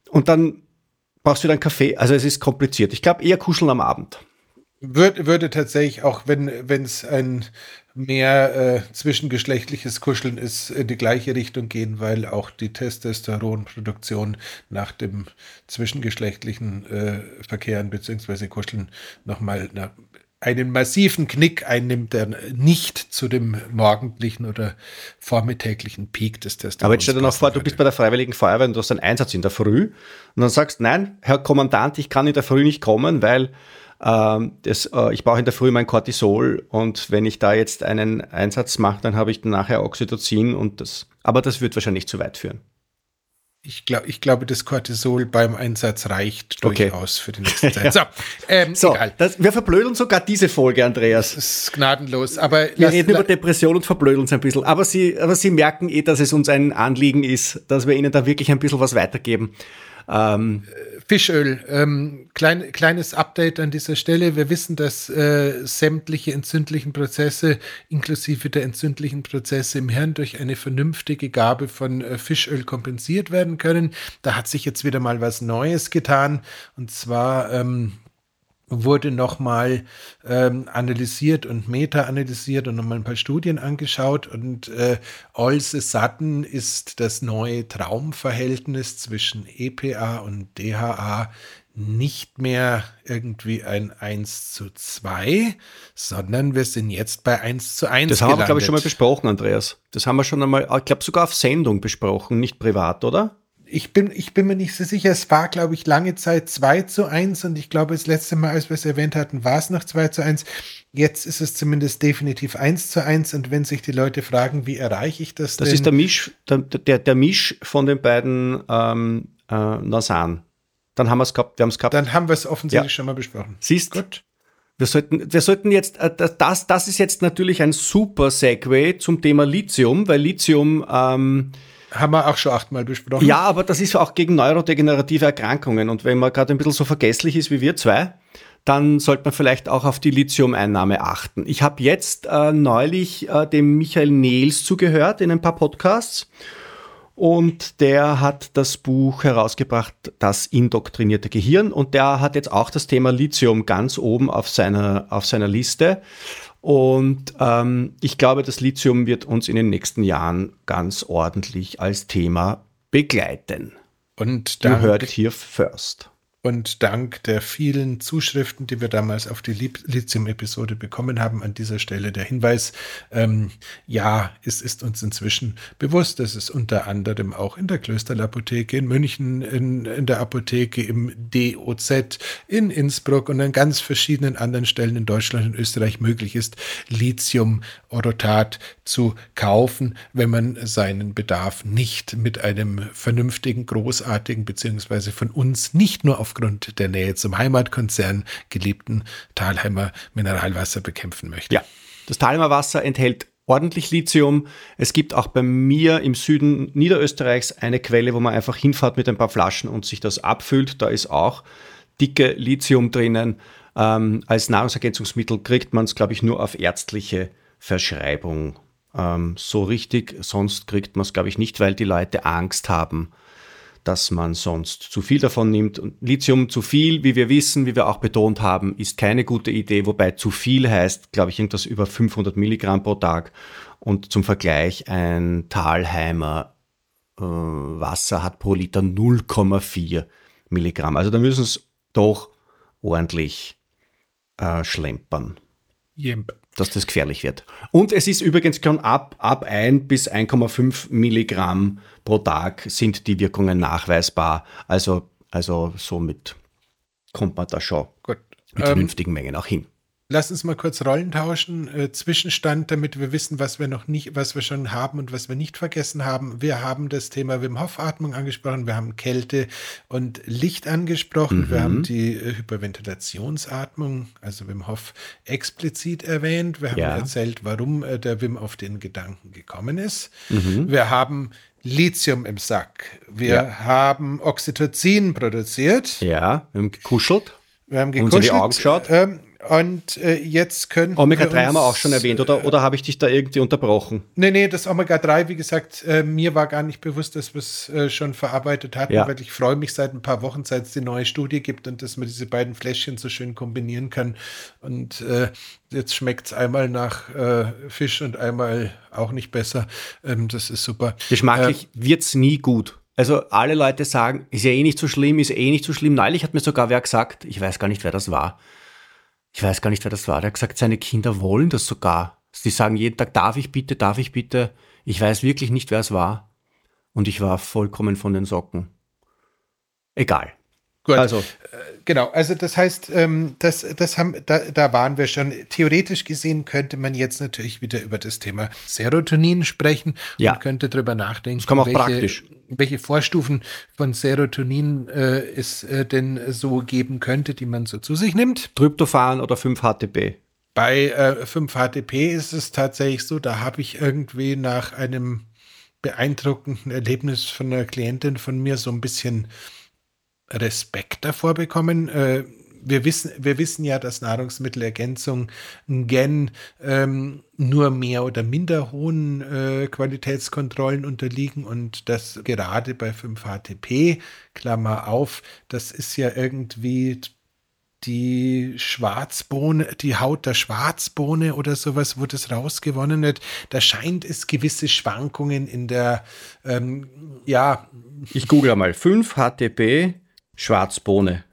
und dann brauchst du dann Kaffee. Also es ist kompliziert. Ich glaube eher kuscheln am Abend. Würde, würde tatsächlich auch, wenn es ein mehr äh, zwischengeschlechtliches Kuscheln ist, in die gleiche Richtung gehen, weil auch die Testosteronproduktion nach dem zwischengeschlechtlichen äh, Verkehren bzw. Kuscheln nochmal einen massiven Knick einnimmt, der nicht zu dem morgendlichen oder vormittäglichen Peak des Testosterons Aber jetzt stell dir noch vor, du bist bei der Freiwilligen Feuerwehr und du hast einen Einsatz in der Früh und dann sagst, nein, Herr Kommandant, ich kann in der Früh nicht kommen, weil ähm, das, äh, ich brauche in der Früh mein Cortisol und wenn ich da jetzt einen Einsatz mache, dann habe ich dann nachher Oxytocin und das, aber das wird wahrscheinlich zu weit führen. Ich, glaub, ich glaube, das Cortisol beim Einsatz reicht okay. durchaus für die nächste Zeit. So, ähm, so egal. Das, wir verblödeln sogar diese Folge, Andreas. Das ist gnadenlos. Aber wir lass, reden über Depression und verblödeln uns ein bisschen. Aber Sie, aber Sie merken eh, dass es uns ein Anliegen ist, dass wir Ihnen da wirklich ein bisschen was weitergeben. Ähm, Fischöl, ähm, klein, kleines Update an dieser Stelle. Wir wissen, dass äh, sämtliche entzündlichen Prozesse, inklusive der entzündlichen Prozesse im Hirn, durch eine vernünftige Gabe von äh, Fischöl kompensiert werden können. Da hat sich jetzt wieder mal was Neues getan. Und zwar ähm, wurde nochmal ähm, analysiert und meta-analysiert und nochmal ein paar Studien angeschaut. Und äh, Olse Satten ist das neue Traumverhältnis zwischen EPA und DHA nicht mehr irgendwie ein 1 zu 2, sondern wir sind jetzt bei 1 zu 1. Das haben gelandet. wir, glaube ich, schon mal besprochen, Andreas. Das haben wir schon einmal, ich glaube, sogar auf Sendung besprochen, nicht privat, oder? Ich bin, ich bin mir nicht so sicher. Es war, glaube ich, lange Zeit 2 zu 1 und ich glaube, das letzte Mal, als wir es erwähnt hatten, war es noch 2 zu 1. Jetzt ist es zumindest definitiv 1 zu 1 und wenn sich die Leute fragen, wie erreiche ich das Das denn? ist der Misch, der, der, der Misch von den beiden ähm, äh, Nasan. Dann haben wir es gehabt, wir haben es gehabt. Dann haben wir es offensichtlich ja. schon mal besprochen. Siehst Gut. Wir sollten, wir sollten jetzt, äh, das, das ist jetzt natürlich ein super Segway zum Thema Lithium, weil Lithium ähm, haben wir auch schon achtmal besprochen. Ja, aber das ist auch gegen neurodegenerative Erkrankungen. Und wenn man gerade ein bisschen so vergesslich ist wie wir zwei, dann sollte man vielleicht auch auf die Lithium-Einnahme achten. Ich habe jetzt äh, neulich äh, dem Michael Nehls zugehört in ein paar Podcasts. Und der hat das Buch herausgebracht, Das indoktrinierte Gehirn. Und der hat jetzt auch das Thema Lithium ganz oben auf seiner, auf seiner Liste. Und ähm, ich glaube, das Lithium wird uns in den nächsten Jahren ganz ordentlich als Thema begleiten. Und you heard it here first. Und dank der vielen Zuschriften, die wir damals auf die Lithium-Episode bekommen haben, an dieser Stelle der Hinweis, ähm, ja, es ist uns inzwischen bewusst, dass es unter anderem auch in der Klösterlapotheke in München, in, in der Apotheke im DOZ, in Innsbruck und an ganz verschiedenen anderen Stellen in Deutschland und Österreich möglich ist, Lithium-Orotat zu kaufen, wenn man seinen Bedarf nicht mit einem vernünftigen, großartigen, beziehungsweise von uns nicht nur auf aufgrund der Nähe zum Heimatkonzern geliebten Thalheimer Mineralwasser bekämpfen möchte. Ja, das Thalheimer Wasser enthält ordentlich Lithium. Es gibt auch bei mir im Süden Niederösterreichs eine Quelle, wo man einfach hinfährt mit ein paar Flaschen und sich das abfüllt. Da ist auch dicke Lithium drinnen. Ähm, als Nahrungsergänzungsmittel kriegt man es, glaube ich, nur auf ärztliche Verschreibung. Ähm, so richtig, sonst kriegt man es, glaube ich, nicht, weil die Leute Angst haben, dass man sonst zu viel davon nimmt. Und Lithium zu viel, wie wir wissen, wie wir auch betont haben, ist keine gute Idee, wobei zu viel heißt, glaube ich, irgendwas über 500 Milligramm pro Tag. Und zum Vergleich, ein Talheimer äh, Wasser hat pro Liter 0,4 Milligramm. Also da müssen es doch ordentlich äh, schlempern. Yep. Dass das gefährlich wird. Und es ist übrigens schon ab, ab 1 bis 1,5 Milligramm pro Tag sind die Wirkungen nachweisbar. Also, also somit kommt man da schon Gut. mit ähm, vernünftigen Mengen auch hin. Lass uns mal kurz Rollen tauschen. Äh, Zwischenstand, damit wir wissen, was wir noch nicht, was wir schon haben und was wir nicht vergessen haben. Wir haben das Thema Wim Hof Atmung angesprochen. Wir haben Kälte und Licht angesprochen. Mhm. Wir haben die äh, Hyperventilationsatmung, also Wim Hof explizit erwähnt. Wir haben ja. erzählt, warum äh, der Wim auf den Gedanken gekommen ist. Mhm. Wir haben Lithium im Sack. Wir ja. haben Oxytocin produziert. Ja, wir haben gekuschelt. Wir haben gekuschelt. Uns in die Augen geschaut. Ähm, und äh, jetzt können Omega-3 haben wir auch schon erwähnt, oder, oder habe ich dich da irgendwie unterbrochen? Nee, nee, das Omega-3, wie gesagt, äh, mir war gar nicht bewusst, dass wir es äh, schon verarbeitet hatten, ja. weil ich freue mich seit ein paar Wochen, seit es die neue Studie gibt und dass man diese beiden Fläschchen so schön kombinieren kann. Und äh, jetzt schmeckt es einmal nach äh, Fisch und einmal auch nicht besser. Ähm, das ist super. Geschmacklich äh, wird es nie gut. Also alle Leute sagen, ist ja eh nicht so schlimm, ist eh nicht so schlimm. Neulich hat mir sogar wer gesagt, ich weiß gar nicht, wer das war, ich weiß gar nicht, wer das war, der hat gesagt, seine Kinder wollen das sogar. Sie sagen jeden Tag, darf ich bitte, darf ich bitte. Ich weiß wirklich nicht, wer es war. Und ich war vollkommen von den Socken. Egal. Gut. Also, äh, genau. Also, das heißt, ähm, das, das haben, da, da waren wir schon. Theoretisch gesehen könnte man jetzt natürlich wieder über das Thema Serotonin sprechen ja. und könnte darüber nachdenken. Das kann man auch welche, praktisch. Welche Vorstufen von Serotonin äh, es äh, denn so geben könnte, die man so zu sich nimmt. Tryptophan oder 5-HTP? Bei äh, 5-HTP ist es tatsächlich so, da habe ich irgendwie nach einem beeindruckenden Erlebnis von einer Klientin von mir so ein bisschen Respekt davor bekommen. Äh, wir wissen, wir wissen ja, dass Nahrungsmittelergänzung gen ähm, nur mehr oder minder hohen äh, Qualitätskontrollen unterliegen und das gerade bei 5-HTP, Klammer auf, das ist ja irgendwie die Schwarzbohne, die Haut der Schwarzbohne oder sowas, wo das rausgewonnen wird. Da scheint es gewisse Schwankungen in der, ähm, ja. Ich google mal 5 HTP Schwarzbohne.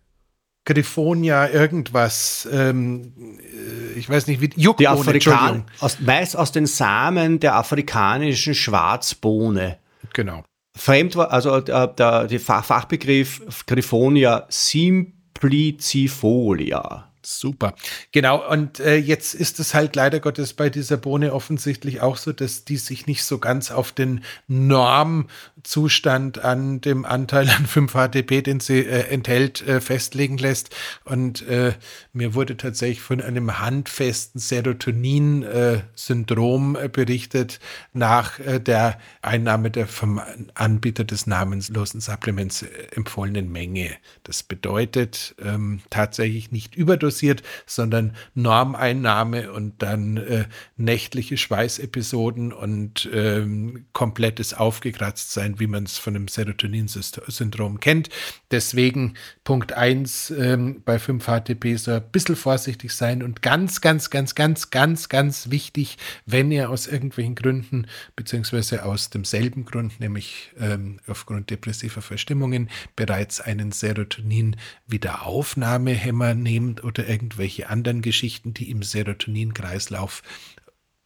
Griffonia, irgendwas, ähm, äh, ich weiß nicht, wie Juckbohne, die Afrikan aus, weiß aus den Samen der afrikanischen Schwarzbohne. Genau. Fremd war, also äh, der, der Fachbegriff Griffonia simplicifolia. Super. Genau, und äh, jetzt ist es halt leider Gottes bei dieser Bohne offensichtlich auch so, dass die sich nicht so ganz auf den Normzustand an dem Anteil an 5-HTP, den sie äh, enthält, äh, festlegen lässt. Und äh, mir wurde tatsächlich von einem handfesten Serotonin-Syndrom äh, berichtet nach äh, der Einnahme der vom Anbieter des namenslosen Supplements empfohlenen Menge. Das bedeutet ähm, tatsächlich nicht überdosiert passiert, sondern Normeinnahme und dann äh, nächtliche Schweißepisoden und ähm, komplettes Aufgekratztsein, wie man es von einem Serotonin-Syndrom kennt. Deswegen Punkt 1 ähm, bei 5-HTP so ein bisschen vorsichtig sein und ganz, ganz, ganz, ganz, ganz, ganz wichtig, wenn ihr aus irgendwelchen Gründen, beziehungsweise aus demselben Grund, nämlich ähm, aufgrund depressiver Verstimmungen, bereits einen Serotonin-Wiederaufnahmehemmer nehmt oder irgendwelche anderen Geschichten, die im Serotonin-Kreislauf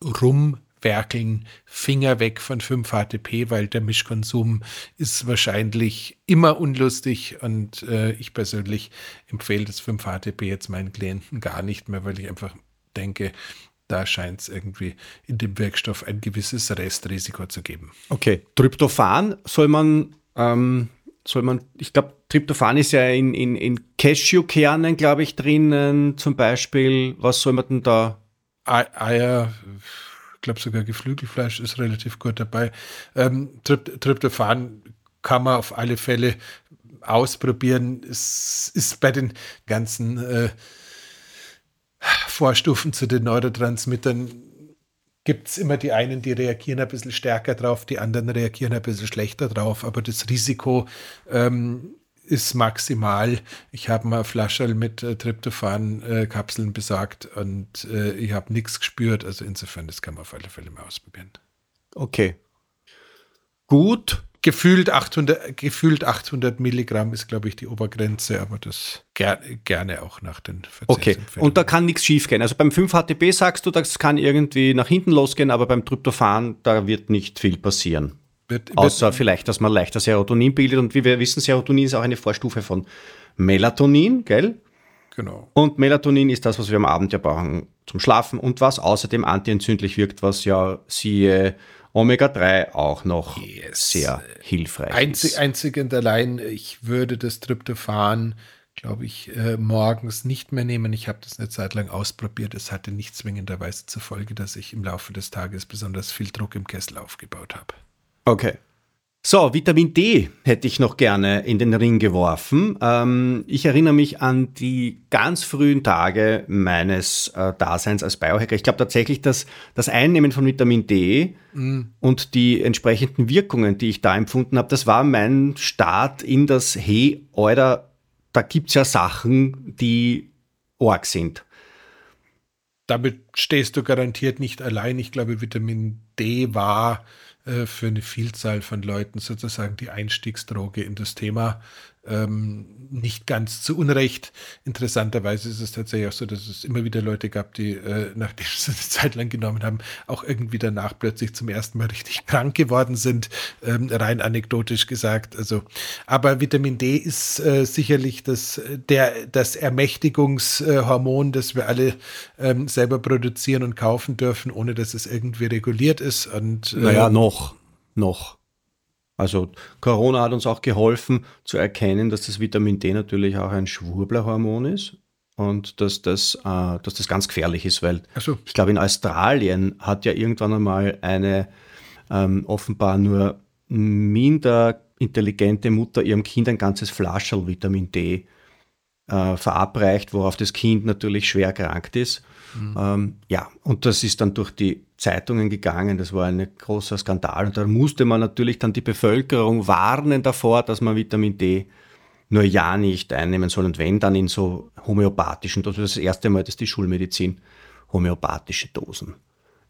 rumwerkeln, Finger weg von 5-HTP, weil der Mischkonsum ist wahrscheinlich immer unlustig und äh, ich persönlich empfehle das 5-HTP jetzt meinen Klienten gar nicht mehr, weil ich einfach denke, da scheint es irgendwie in dem Wirkstoff ein gewisses Restrisiko zu geben. Okay, Tryptophan soll man ähm, soll man, ich glaube, Tryptophan ist ja in, in, in Cashewkernen, glaube ich, drinnen zum Beispiel. Was soll man denn da? Eier, ich glaube sogar Geflügelfleisch ist relativ gut dabei. Ähm, Tryptophan kann man auf alle Fälle ausprobieren. Es ist bei den ganzen äh, Vorstufen zu den Neurotransmittern gibt es immer die einen, die reagieren ein bisschen stärker drauf, die anderen reagieren ein bisschen schlechter drauf, aber das Risiko ähm, ist maximal. Ich habe mal Flascherl mit äh, Tryptophan-Kapseln äh, besorgt und äh, ich habe nichts gespürt. Also insofern, das kann man auf alle Fälle mal ausprobieren. Okay. Gut. Gefühlt 800, gefühlt 800 Milligramm ist, glaube ich, die Obergrenze, aber das ger gerne auch nach den Okay, und da kann nichts schiefgehen. Also beim 5-HTP sagst du, das kann irgendwie nach hinten losgehen, aber beim Tryptophan, da wird nicht viel passieren. Wird, Außer wird, vielleicht, dass man leichter Serotonin bildet. Und wie wir wissen, Serotonin ist auch eine Vorstufe von Melatonin, gell? Genau. Und Melatonin ist das, was wir am Abend ja brauchen zum Schlafen und was außerdem antientzündlich wirkt, was ja siehe Omega-3 auch noch yes. sehr hilfreich Einzig, ist. Einzig und allein, ich würde das Tryptophan, glaube ich, äh, morgens nicht mehr nehmen. Ich habe das eine Zeit lang ausprobiert. Es hatte nicht zwingenderweise zur Folge, dass ich im Laufe des Tages besonders viel Druck im Kessel aufgebaut habe. Okay. So, Vitamin D hätte ich noch gerne in den Ring geworfen. Ähm, ich erinnere mich an die ganz frühen Tage meines äh, Daseins als Biohacker. Ich glaube tatsächlich, dass das Einnehmen von Vitamin D mm. und die entsprechenden Wirkungen, die ich da empfunden habe, das war mein Start in das Hey, Alter, da gibt es ja Sachen, die arg sind. Damit stehst du garantiert nicht allein. Ich glaube, Vitamin D war äh, für eine Vielzahl von Leuten sozusagen die Einstiegsdroge in das Thema ähm, nicht ganz zu Unrecht. Interessanterweise ist es tatsächlich auch so, dass es immer wieder Leute gab, die, äh, nachdem sie eine Zeit lang genommen haben, auch irgendwie danach plötzlich zum ersten Mal richtig krank geworden sind, ähm, rein anekdotisch gesagt. Also, aber Vitamin D ist äh, sicherlich das, der, das Ermächtigungshormon, das wir alle ähm, selber produzieren und kaufen dürfen, ohne dass es irgendwie reguliert ist. Und, äh, naja, noch. Noch. Also Corona hat uns auch geholfen zu erkennen, dass das Vitamin D natürlich auch ein Schwurblerhormon ist und dass das, äh, dass das ganz gefährlich ist, weil so. ich glaube in Australien hat ja irgendwann einmal eine ähm, offenbar nur minder intelligente Mutter ihrem Kind ein ganzes Flascherl Vitamin D äh, verabreicht, worauf das Kind natürlich schwer erkrankt ist. Mhm. Ähm, ja, und das ist dann durch die Zeitungen gegangen. Das war ein großer Skandal. Und da musste man natürlich dann die Bevölkerung warnen davor, dass man Vitamin D nur ja nicht einnehmen soll. Und wenn, dann in so homöopathischen Dosen. Das ist das erste Mal, dass die Schulmedizin homöopathische Dosen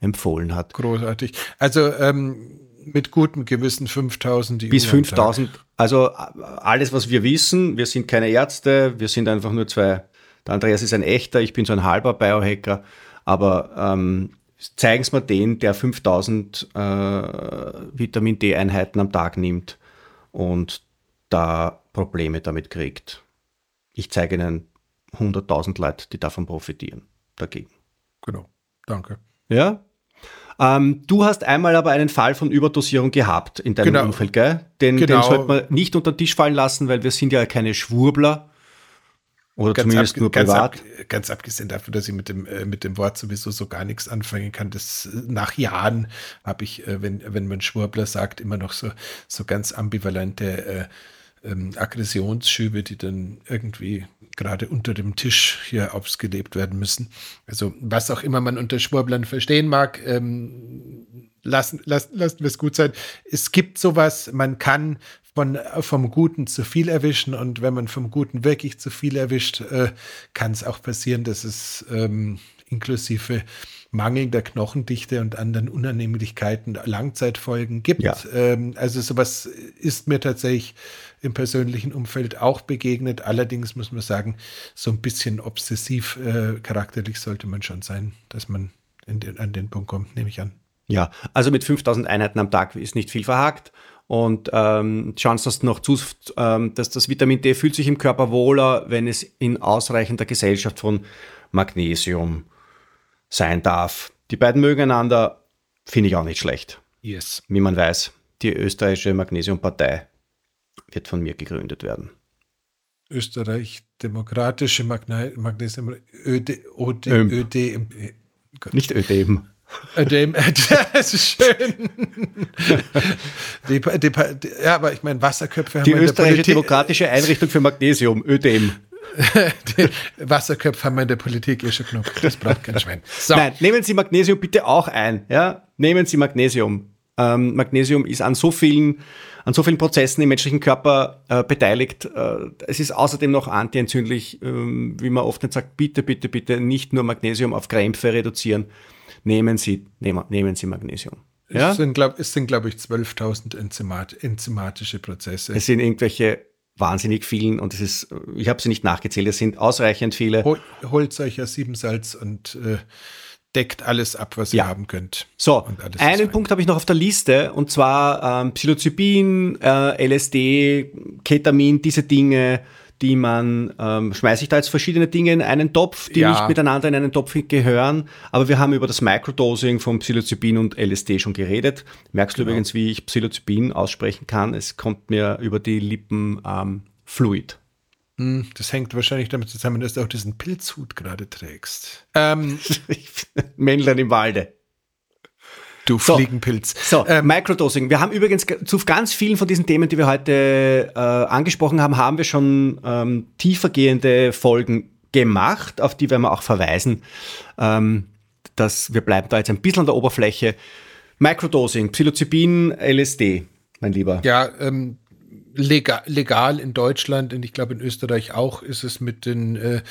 empfohlen hat. Großartig. Also ähm, mit gutem Gewissen 5000 Bis 5000. Also alles, was wir wissen, wir sind keine Ärzte, wir sind einfach nur zwei. Der Andreas ist ein echter, ich bin so ein halber Biohacker, aber ähm, zeigen Sie mir den, der 5000 äh, Vitamin D-Einheiten am Tag nimmt und da Probleme damit kriegt. Ich zeige Ihnen 100.000 Leute, die davon profitieren, dagegen. Genau, danke. Ja, ähm, du hast einmal aber einen Fall von Überdosierung gehabt in deinem genau. Umfeld, gell? Den, genau. den sollte man nicht unter den Tisch fallen lassen, weil wir sind ja keine Schwurbler. Oder ganz zumindest nur privat. Ganz, ab, ganz, abgesehen davon, dass ich mit dem, äh, mit dem Wort sowieso so gar nichts anfangen kann. Das, äh, nach Jahren habe ich, äh, wenn, wenn man Schwurbler sagt, immer noch so, so ganz ambivalente äh, ähm, Aggressionsschübe, die dann irgendwie gerade unter dem Tisch hier ausgelebt werden müssen. Also was auch immer man unter Schwurblern verstehen mag, ähm, lassen, lassen, lassen wir es gut sein. Es gibt sowas, man kann von, vom Guten zu viel erwischen und wenn man vom Guten wirklich zu viel erwischt, äh, kann es auch passieren, dass es ähm, inklusive mangelnder Knochendichte und anderen Unannehmlichkeiten Langzeitfolgen gibt. Ja. Ähm, also sowas ist mir tatsächlich im persönlichen Umfeld auch begegnet. Allerdings muss man sagen, so ein bisschen obsessiv äh, charakterlich sollte man schon sein, dass man den, an den Punkt kommt, nehme ich an. Ja, also mit 5000 Einheiten am Tag ist nicht viel verhakt. Und ähm, schauen Sie das noch zu, ähm, dass das Vitamin D fühlt sich im Körper wohler, wenn es in ausreichender Gesellschaft von Magnesium sein darf. Die beiden mögen einander, finde ich auch nicht schlecht. Yes. Wie man weiß, die österreichische Magnesiumpartei wird von mir gegründet werden. Österreich Demokratische Magne Magnesium ÖD, OD, ähm. ÖD, nicht ÖDM. ÖDM, das ist schön. die, die, ja, aber ich meine, Wasserköpfe haben Die österreichische Demokratische Einrichtung für Magnesium, ÖDM. Wasserköpfe haben wir in der Politik eh schon genug. Das braucht kein Schwein. So. Nein, nehmen Sie Magnesium bitte auch ein. Ja? Nehmen Sie Magnesium. Ähm, Magnesium ist an so vielen, an so vielen Prozessen im menschlichen Körper äh, beteiligt. Äh, es ist außerdem noch antientzündlich, äh, wie man oft nicht sagt, bitte, bitte, bitte nicht nur Magnesium auf Krämpfe reduzieren. Nehmen Sie, nehmen, nehmen Sie Magnesium. Ja? Es sind, glaube glaub ich, 12.000 Enzymat enzymatische Prozesse. Es sind irgendwelche wahnsinnig vielen und es ist, ich habe sie nicht nachgezählt, es sind ausreichend viele. Hol, holt euch ja Siebensalz und äh, deckt alles ab, was ja. ihr haben könnt. So, einen Punkt habe ich noch auf der Liste und zwar ähm, Psilocybin, äh, LSD, Ketamin, diese Dinge, die man, ähm, schmeiße ich da jetzt verschiedene Dinge in einen Topf, die ja. nicht miteinander in einen Topf gehören, aber wir haben über das Microdosing von Psilocybin und LSD schon geredet. Merkst du genau. übrigens, wie ich Psilocybin aussprechen kann? Es kommt mir über die Lippen ähm, fluid. Hm, das hängt wahrscheinlich damit zusammen, dass du auch diesen Pilzhut gerade trägst. Ähm, Männlein im Walde. Du so, Fliegenpilz. So, ähm, Microdosing. Wir haben übrigens zu ganz vielen von diesen Themen, die wir heute äh, angesprochen haben, haben wir schon ähm, tiefergehende Folgen gemacht, auf die werden wir auch verweisen. Ähm, dass wir bleiben da jetzt ein bisschen an der Oberfläche. Microdosing, Psilocybin, LSD, mein Lieber. Ja, ähm, legal, legal in Deutschland und ich glaube in Österreich auch ist es mit den äh,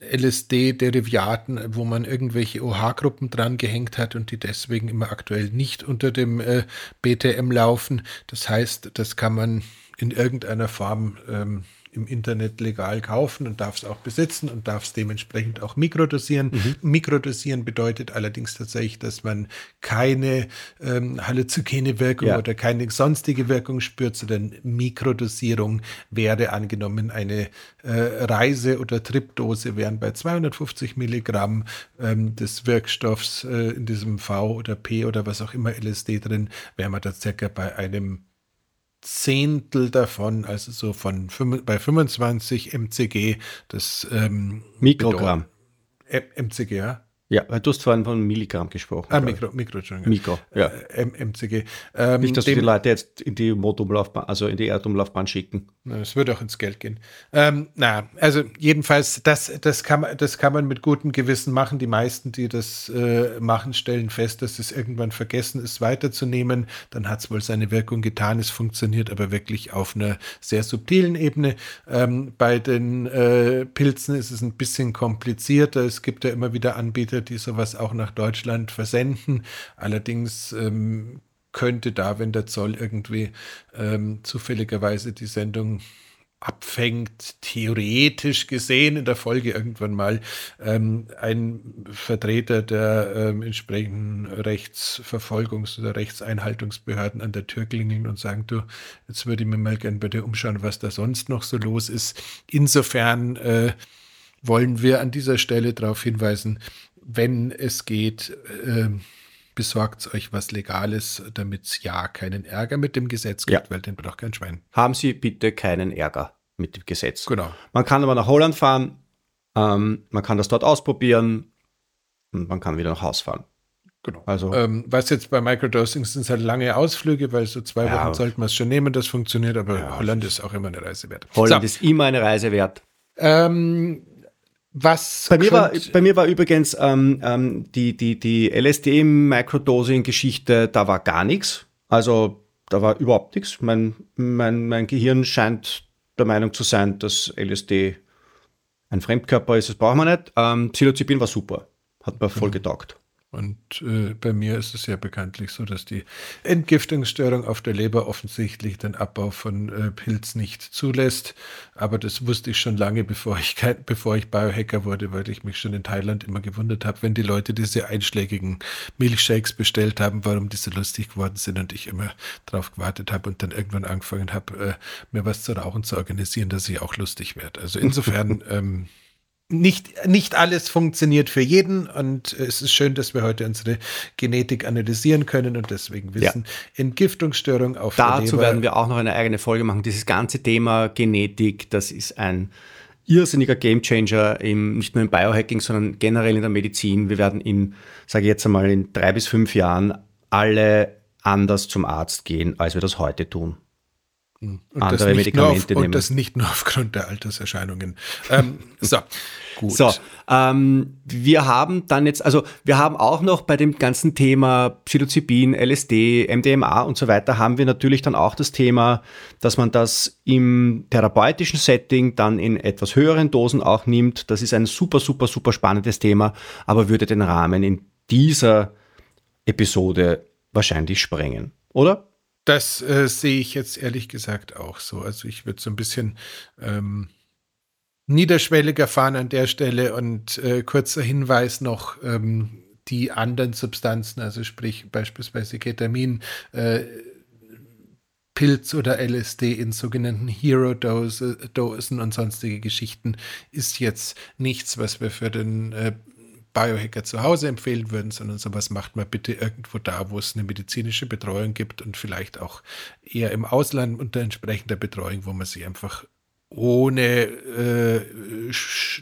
LSD-Derivaten, wo man irgendwelche OH-Gruppen dran gehängt hat und die deswegen immer aktuell nicht unter dem äh, BTM laufen. Das heißt, das kann man in irgendeiner Form ähm, im Internet legal kaufen und darf es auch besitzen und darf es dementsprechend auch mikrodosieren. Mhm. Mikrodosieren bedeutet allerdings tatsächlich, dass man keine ähm, halluzogene Wirkung ja. oder keine sonstige Wirkung spürt, sondern Mikrodosierung wäre angenommen eine äh, Reise- oder Tripdose wären bei 250 Milligramm ähm, des Wirkstoffs äh, in diesem V oder P oder was auch immer LSD drin, wäre man da circa bei einem Zehntel davon, also so von bei 25 MCG, das ähm, Mikrogramm. MCG, ja? Ja, weil du hast vorhin von Milligramm gesprochen. Ah, Mikro, Mikro. Mikro, ja. Äh, MCG. Ähm, Nicht, dass dem, die Leute jetzt in die Mondumlaufbahn, also in die Erdumlaufbahn schicken. Es würde auch ins Geld gehen. Ähm, na, also jedenfalls, das, das, kann man, das kann man mit gutem Gewissen machen. Die meisten, die das äh, machen, stellen fest, dass es irgendwann vergessen ist, weiterzunehmen. Dann hat es wohl seine Wirkung getan. Es funktioniert aber wirklich auf einer sehr subtilen Ebene. Ähm, bei den äh, Pilzen ist es ein bisschen komplizierter. Es gibt ja immer wieder Anbieter, Anbieter, die sowas auch nach Deutschland versenden. Allerdings ähm, könnte da, wenn der Zoll irgendwie ähm, zufälligerweise die Sendung abfängt, theoretisch gesehen in der Folge irgendwann mal ähm, ein Vertreter der ähm, entsprechenden Rechtsverfolgungs- oder Rechtseinhaltungsbehörden an der Tür klingeln und sagen, du, jetzt würde ich mir mal gern dir umschauen, was da sonst noch so los ist. Insofern äh, wollen wir an dieser Stelle darauf hinweisen, wenn es geht, äh, besorgt euch was Legales, damit es ja keinen Ärger mit dem Gesetz gibt, ja. weil den braucht kein Schwein. Haben Sie bitte keinen Ärger mit dem Gesetz. Genau. Man kann aber nach Holland fahren, ähm, man kann das dort ausprobieren und man kann wieder nach Haus fahren. Genau. Also, ähm, was jetzt bei Microdosing sind halt lange Ausflüge, weil so zwei ja, Wochen sollten wir es schon nehmen, das funktioniert, aber ja, Holland ist auch immer eine Reise wert. Holland so. ist immer eine Reise wert. Ähm, was bei mir, war, bei mir war übrigens ähm, ähm, die, die, die LSD-Microdosing-Geschichte, da war gar nichts. Also da war überhaupt nichts. Mein, mein, mein Gehirn scheint der Meinung zu sein, dass LSD ein Fremdkörper ist, das brauchen wir nicht. Ähm, Psilocybin war super. Hat mir voll mhm. getaugt. Und äh, bei mir ist es ja bekanntlich so, dass die Entgiftungsstörung auf der Leber offensichtlich den Abbau von äh, Pilz nicht zulässt. Aber das wusste ich schon lange, bevor ich, kein, bevor ich Biohacker wurde, weil ich mich schon in Thailand immer gewundert habe, wenn die Leute diese einschlägigen Milchshakes bestellt haben, warum die so lustig geworden sind und ich immer drauf gewartet habe und dann irgendwann angefangen habe, äh, mir was zu rauchen zu organisieren, dass ich auch lustig werde. Also insofern. ähm, nicht, nicht alles funktioniert für jeden und es ist schön, dass wir heute unsere Genetik analysieren können und deswegen wissen, ja. Entgiftungsstörung auf Dazu werden wir auch noch eine eigene Folge machen. Dieses ganze Thema Genetik, das ist ein irrsinniger Gamechanger im, nicht nur im Biohacking, sondern generell in der Medizin. Wir werden in, sage ich jetzt einmal, in drei bis fünf Jahren alle anders zum Arzt gehen, als wir das heute tun. Und andere Medikamente auf, nehmen. Und das nicht nur aufgrund der Alterserscheinungen. Ähm, so, gut. So, ähm, wir haben dann jetzt, also wir haben auch noch bei dem ganzen Thema Psilocybin, LSD, MDMA und so weiter, haben wir natürlich dann auch das Thema, dass man das im therapeutischen Setting dann in etwas höheren Dosen auch nimmt. Das ist ein super, super, super spannendes Thema, aber würde den Rahmen in dieser Episode wahrscheinlich sprengen, oder? Das äh, sehe ich jetzt ehrlich gesagt auch so. Also ich würde so ein bisschen ähm, niederschwelliger fahren an der Stelle und äh, kurzer Hinweis noch, ähm, die anderen Substanzen, also sprich beispielsweise Ketamin, äh, Pilz oder LSD in sogenannten Hero-Dosen und sonstige Geschichten, ist jetzt nichts, was wir für den äh, Biohacker zu Hause empfehlen würden, sondern sowas macht man bitte irgendwo da, wo es eine medizinische Betreuung gibt und vielleicht auch eher im Ausland unter entsprechender Betreuung, wo man sich einfach ohne äh,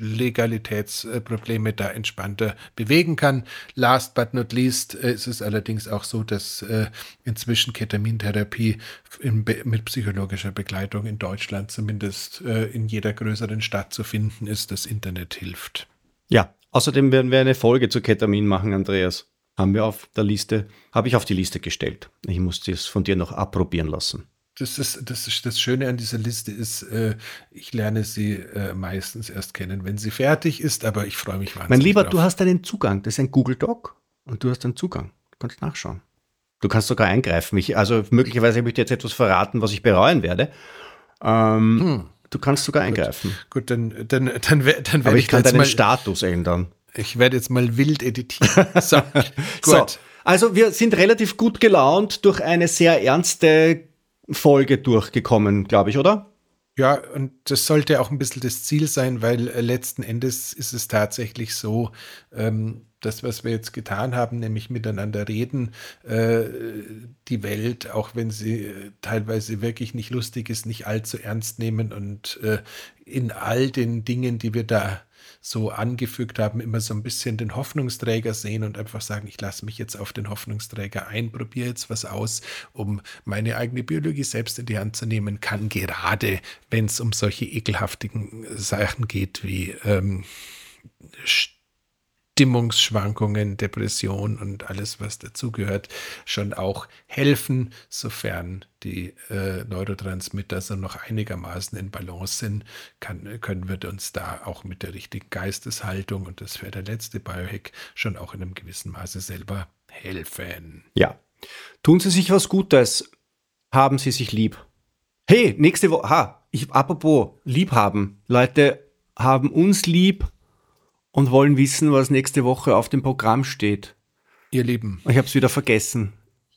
Legalitätsprobleme da entspannter bewegen kann. Last but not least äh, ist es allerdings auch so, dass äh, inzwischen Ketamintherapie in, mit psychologischer Begleitung in Deutschland zumindest äh, in jeder größeren Stadt zu finden ist. Das Internet hilft. Ja, außerdem werden wir eine Folge zu Ketamin machen, Andreas. Haben wir auf der Liste, habe ich auf die Liste gestellt. Ich muss das von dir noch approbieren lassen das ist, das ist das Schöne an dieser Liste ist, äh, ich lerne sie äh, meistens erst kennen, wenn sie fertig ist, aber ich freue mich wahnsinnig. Mein Lieber, drauf. du hast einen Zugang. Das ist ein Google Doc und du hast einen Zugang. Du kannst nachschauen. Du kannst sogar eingreifen. Ich, also möglicherweise habe ich dir jetzt etwas verraten, was ich bereuen werde. Ähm, hm. Du kannst sogar eingreifen. Gut, dann, dann, dann, dann werde Aber ich, ich kann deinen Status ändern. Ich werde jetzt mal wild editieren. So, gut. So, also wir sind relativ gut gelaunt durch eine sehr ernste Folge durchgekommen, glaube ich, oder? Ja, und das sollte auch ein bisschen das Ziel sein, weil äh, letzten Endes ist es tatsächlich so, ähm, das, was wir jetzt getan haben, nämlich miteinander reden, äh, die Welt, auch wenn sie äh, teilweise wirklich nicht lustig ist, nicht allzu ernst nehmen und äh, in all den Dingen, die wir da so angefügt haben, immer so ein bisschen den Hoffnungsträger sehen und einfach sagen, ich lasse mich jetzt auf den Hoffnungsträger ein, probiere jetzt was aus, um meine eigene Biologie selbst in die Hand zu nehmen, kann gerade, wenn es um solche ekelhaftigen Sachen geht wie ähm, Stimmungsschwankungen, Depression und alles, was dazugehört, schon auch helfen, sofern die äh, Neurotransmitter so noch einigermaßen in Balance sind, kann, können wir uns da auch mit der richtigen Geisteshaltung und das wäre der letzte Biohack schon auch in einem gewissen Maße selber helfen. Ja. Tun Sie sich was Gutes. Haben Sie sich lieb. Hey, nächste Woche, ha, ich, apropos Liebhaben. Leute haben uns lieb, und wollen wissen, was nächste Woche auf dem Programm steht. Ihr Lieben. Ich habe es wieder vergessen.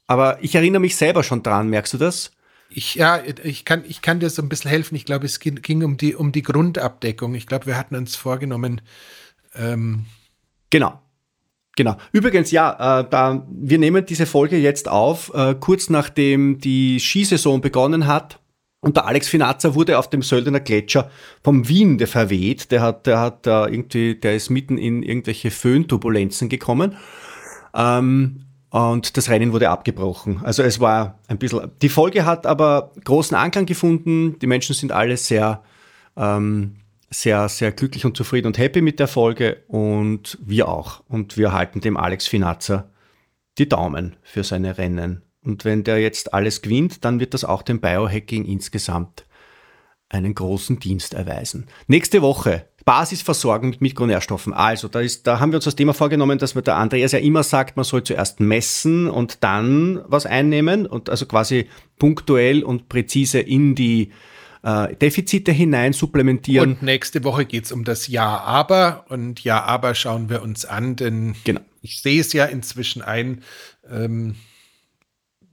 Aber ich erinnere mich selber schon dran, merkst du das? Ich, ja, ich kann, ich kann dir so ein bisschen helfen. Ich glaube, es ging, ging um, die, um die Grundabdeckung. Ich glaube, wir hatten uns vorgenommen. Ähm genau. Genau. Übrigens, ja, äh, da, wir nehmen diese Folge jetzt auf, äh, kurz nachdem die Skisaison begonnen hat. Und der Alex Finazza wurde auf dem Söldner Gletscher vom Wien verweht. Der hat, der hat da irgendwie, der ist mitten in irgendwelche Föhnturbulenzen gekommen. Ähm, und das Rennen wurde abgebrochen. Also es war ein bisschen. Die Folge hat aber großen Anklang gefunden. Die Menschen sind alle sehr, ähm, sehr, sehr glücklich und zufrieden und happy mit der Folge und wir auch. Und wir halten dem Alex Finazza die Daumen für seine Rennen. Und wenn der jetzt alles gewinnt, dann wird das auch dem Biohacking insgesamt einen großen Dienst erweisen. Nächste Woche Basisversorgung mit Mikronährstoffen. Also da, ist, da haben wir uns das Thema vorgenommen, dass der Andreas ja immer sagt, man soll zuerst messen und dann was einnehmen und also quasi punktuell und präzise in die äh, Defizite hinein supplementieren. Und nächste Woche geht es um das Ja, aber und Ja, aber schauen wir uns an, denn genau. ich sehe es ja inzwischen ein, ähm,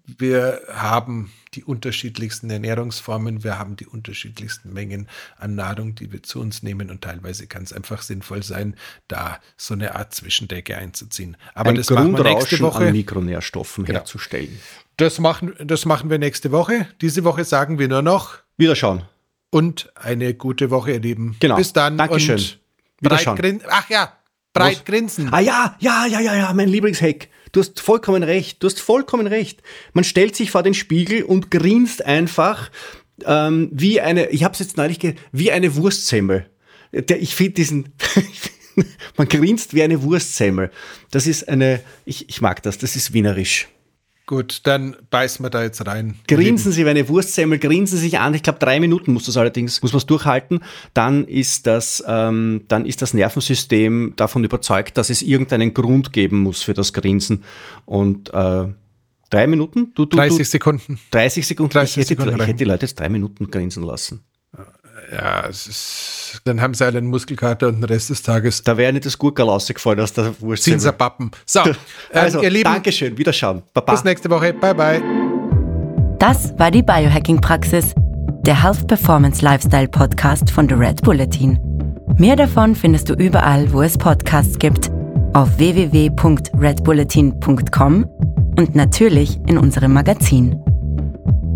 wir haben die unterschiedlichsten Ernährungsformen, wir haben die unterschiedlichsten Mengen an Nahrung, die wir zu uns nehmen und teilweise kann es einfach sinnvoll sein, da so eine Art Zwischendecke einzuziehen. Aber Ein das machen wir nächste Woche. an Mikronährstoffen genau. herzustellen. Das machen, das machen wir nächste Woche. Diese Woche sagen wir nur noch Wiederschauen. Und eine gute Woche, ihr Lieben. Genau. Bis dann. Dankeschön. Und Wiederschauen. Ach ja, breit Was? grinsen. Ah ja, ja, ja, ja, ja, mein Lieblingshack. Du hast vollkommen recht. Du hast vollkommen recht. Man stellt sich vor den Spiegel und grinst einfach ähm, wie eine, ich habe es jetzt neulich wie eine Wurstsemmel. Der, ich finde diesen, man grinst wie eine Wurstsemmel. Das ist eine, ich, ich mag das, das ist wienerisch. Gut, dann beißen wir da jetzt rein. Grinsen Sie wie eine Wurstsemmel, grinsen Sie sich an. Ich glaube, drei Minuten muss das allerdings, muss man es durchhalten. Dann ist das, ähm, dann ist das Nervensystem davon überzeugt, dass es irgendeinen Grund geben muss für das Grinsen. Und äh, Drei Minuten? Du, du, 30 Sekunden. 30 Sekunden. 30 ich, hätte, Sekunden ich hätte die Leute jetzt drei Minuten grinsen lassen. Ja, ist, dann haben sie alle einen Muskelkater und den Rest des Tages. Da wäre nicht das Gurkel rausgefallen aus der Wurst. Zinserpappen. So, also, ähm, ihr Lieben. Dankeschön, Wiederschauen. Baba. Bis nächste Woche. Bye, bye. Das war die Biohacking-Praxis, der Health Performance Lifestyle Podcast von The Red Bulletin. Mehr davon findest du überall, wo es Podcasts gibt, auf www.redbulletin.com und natürlich in unserem Magazin.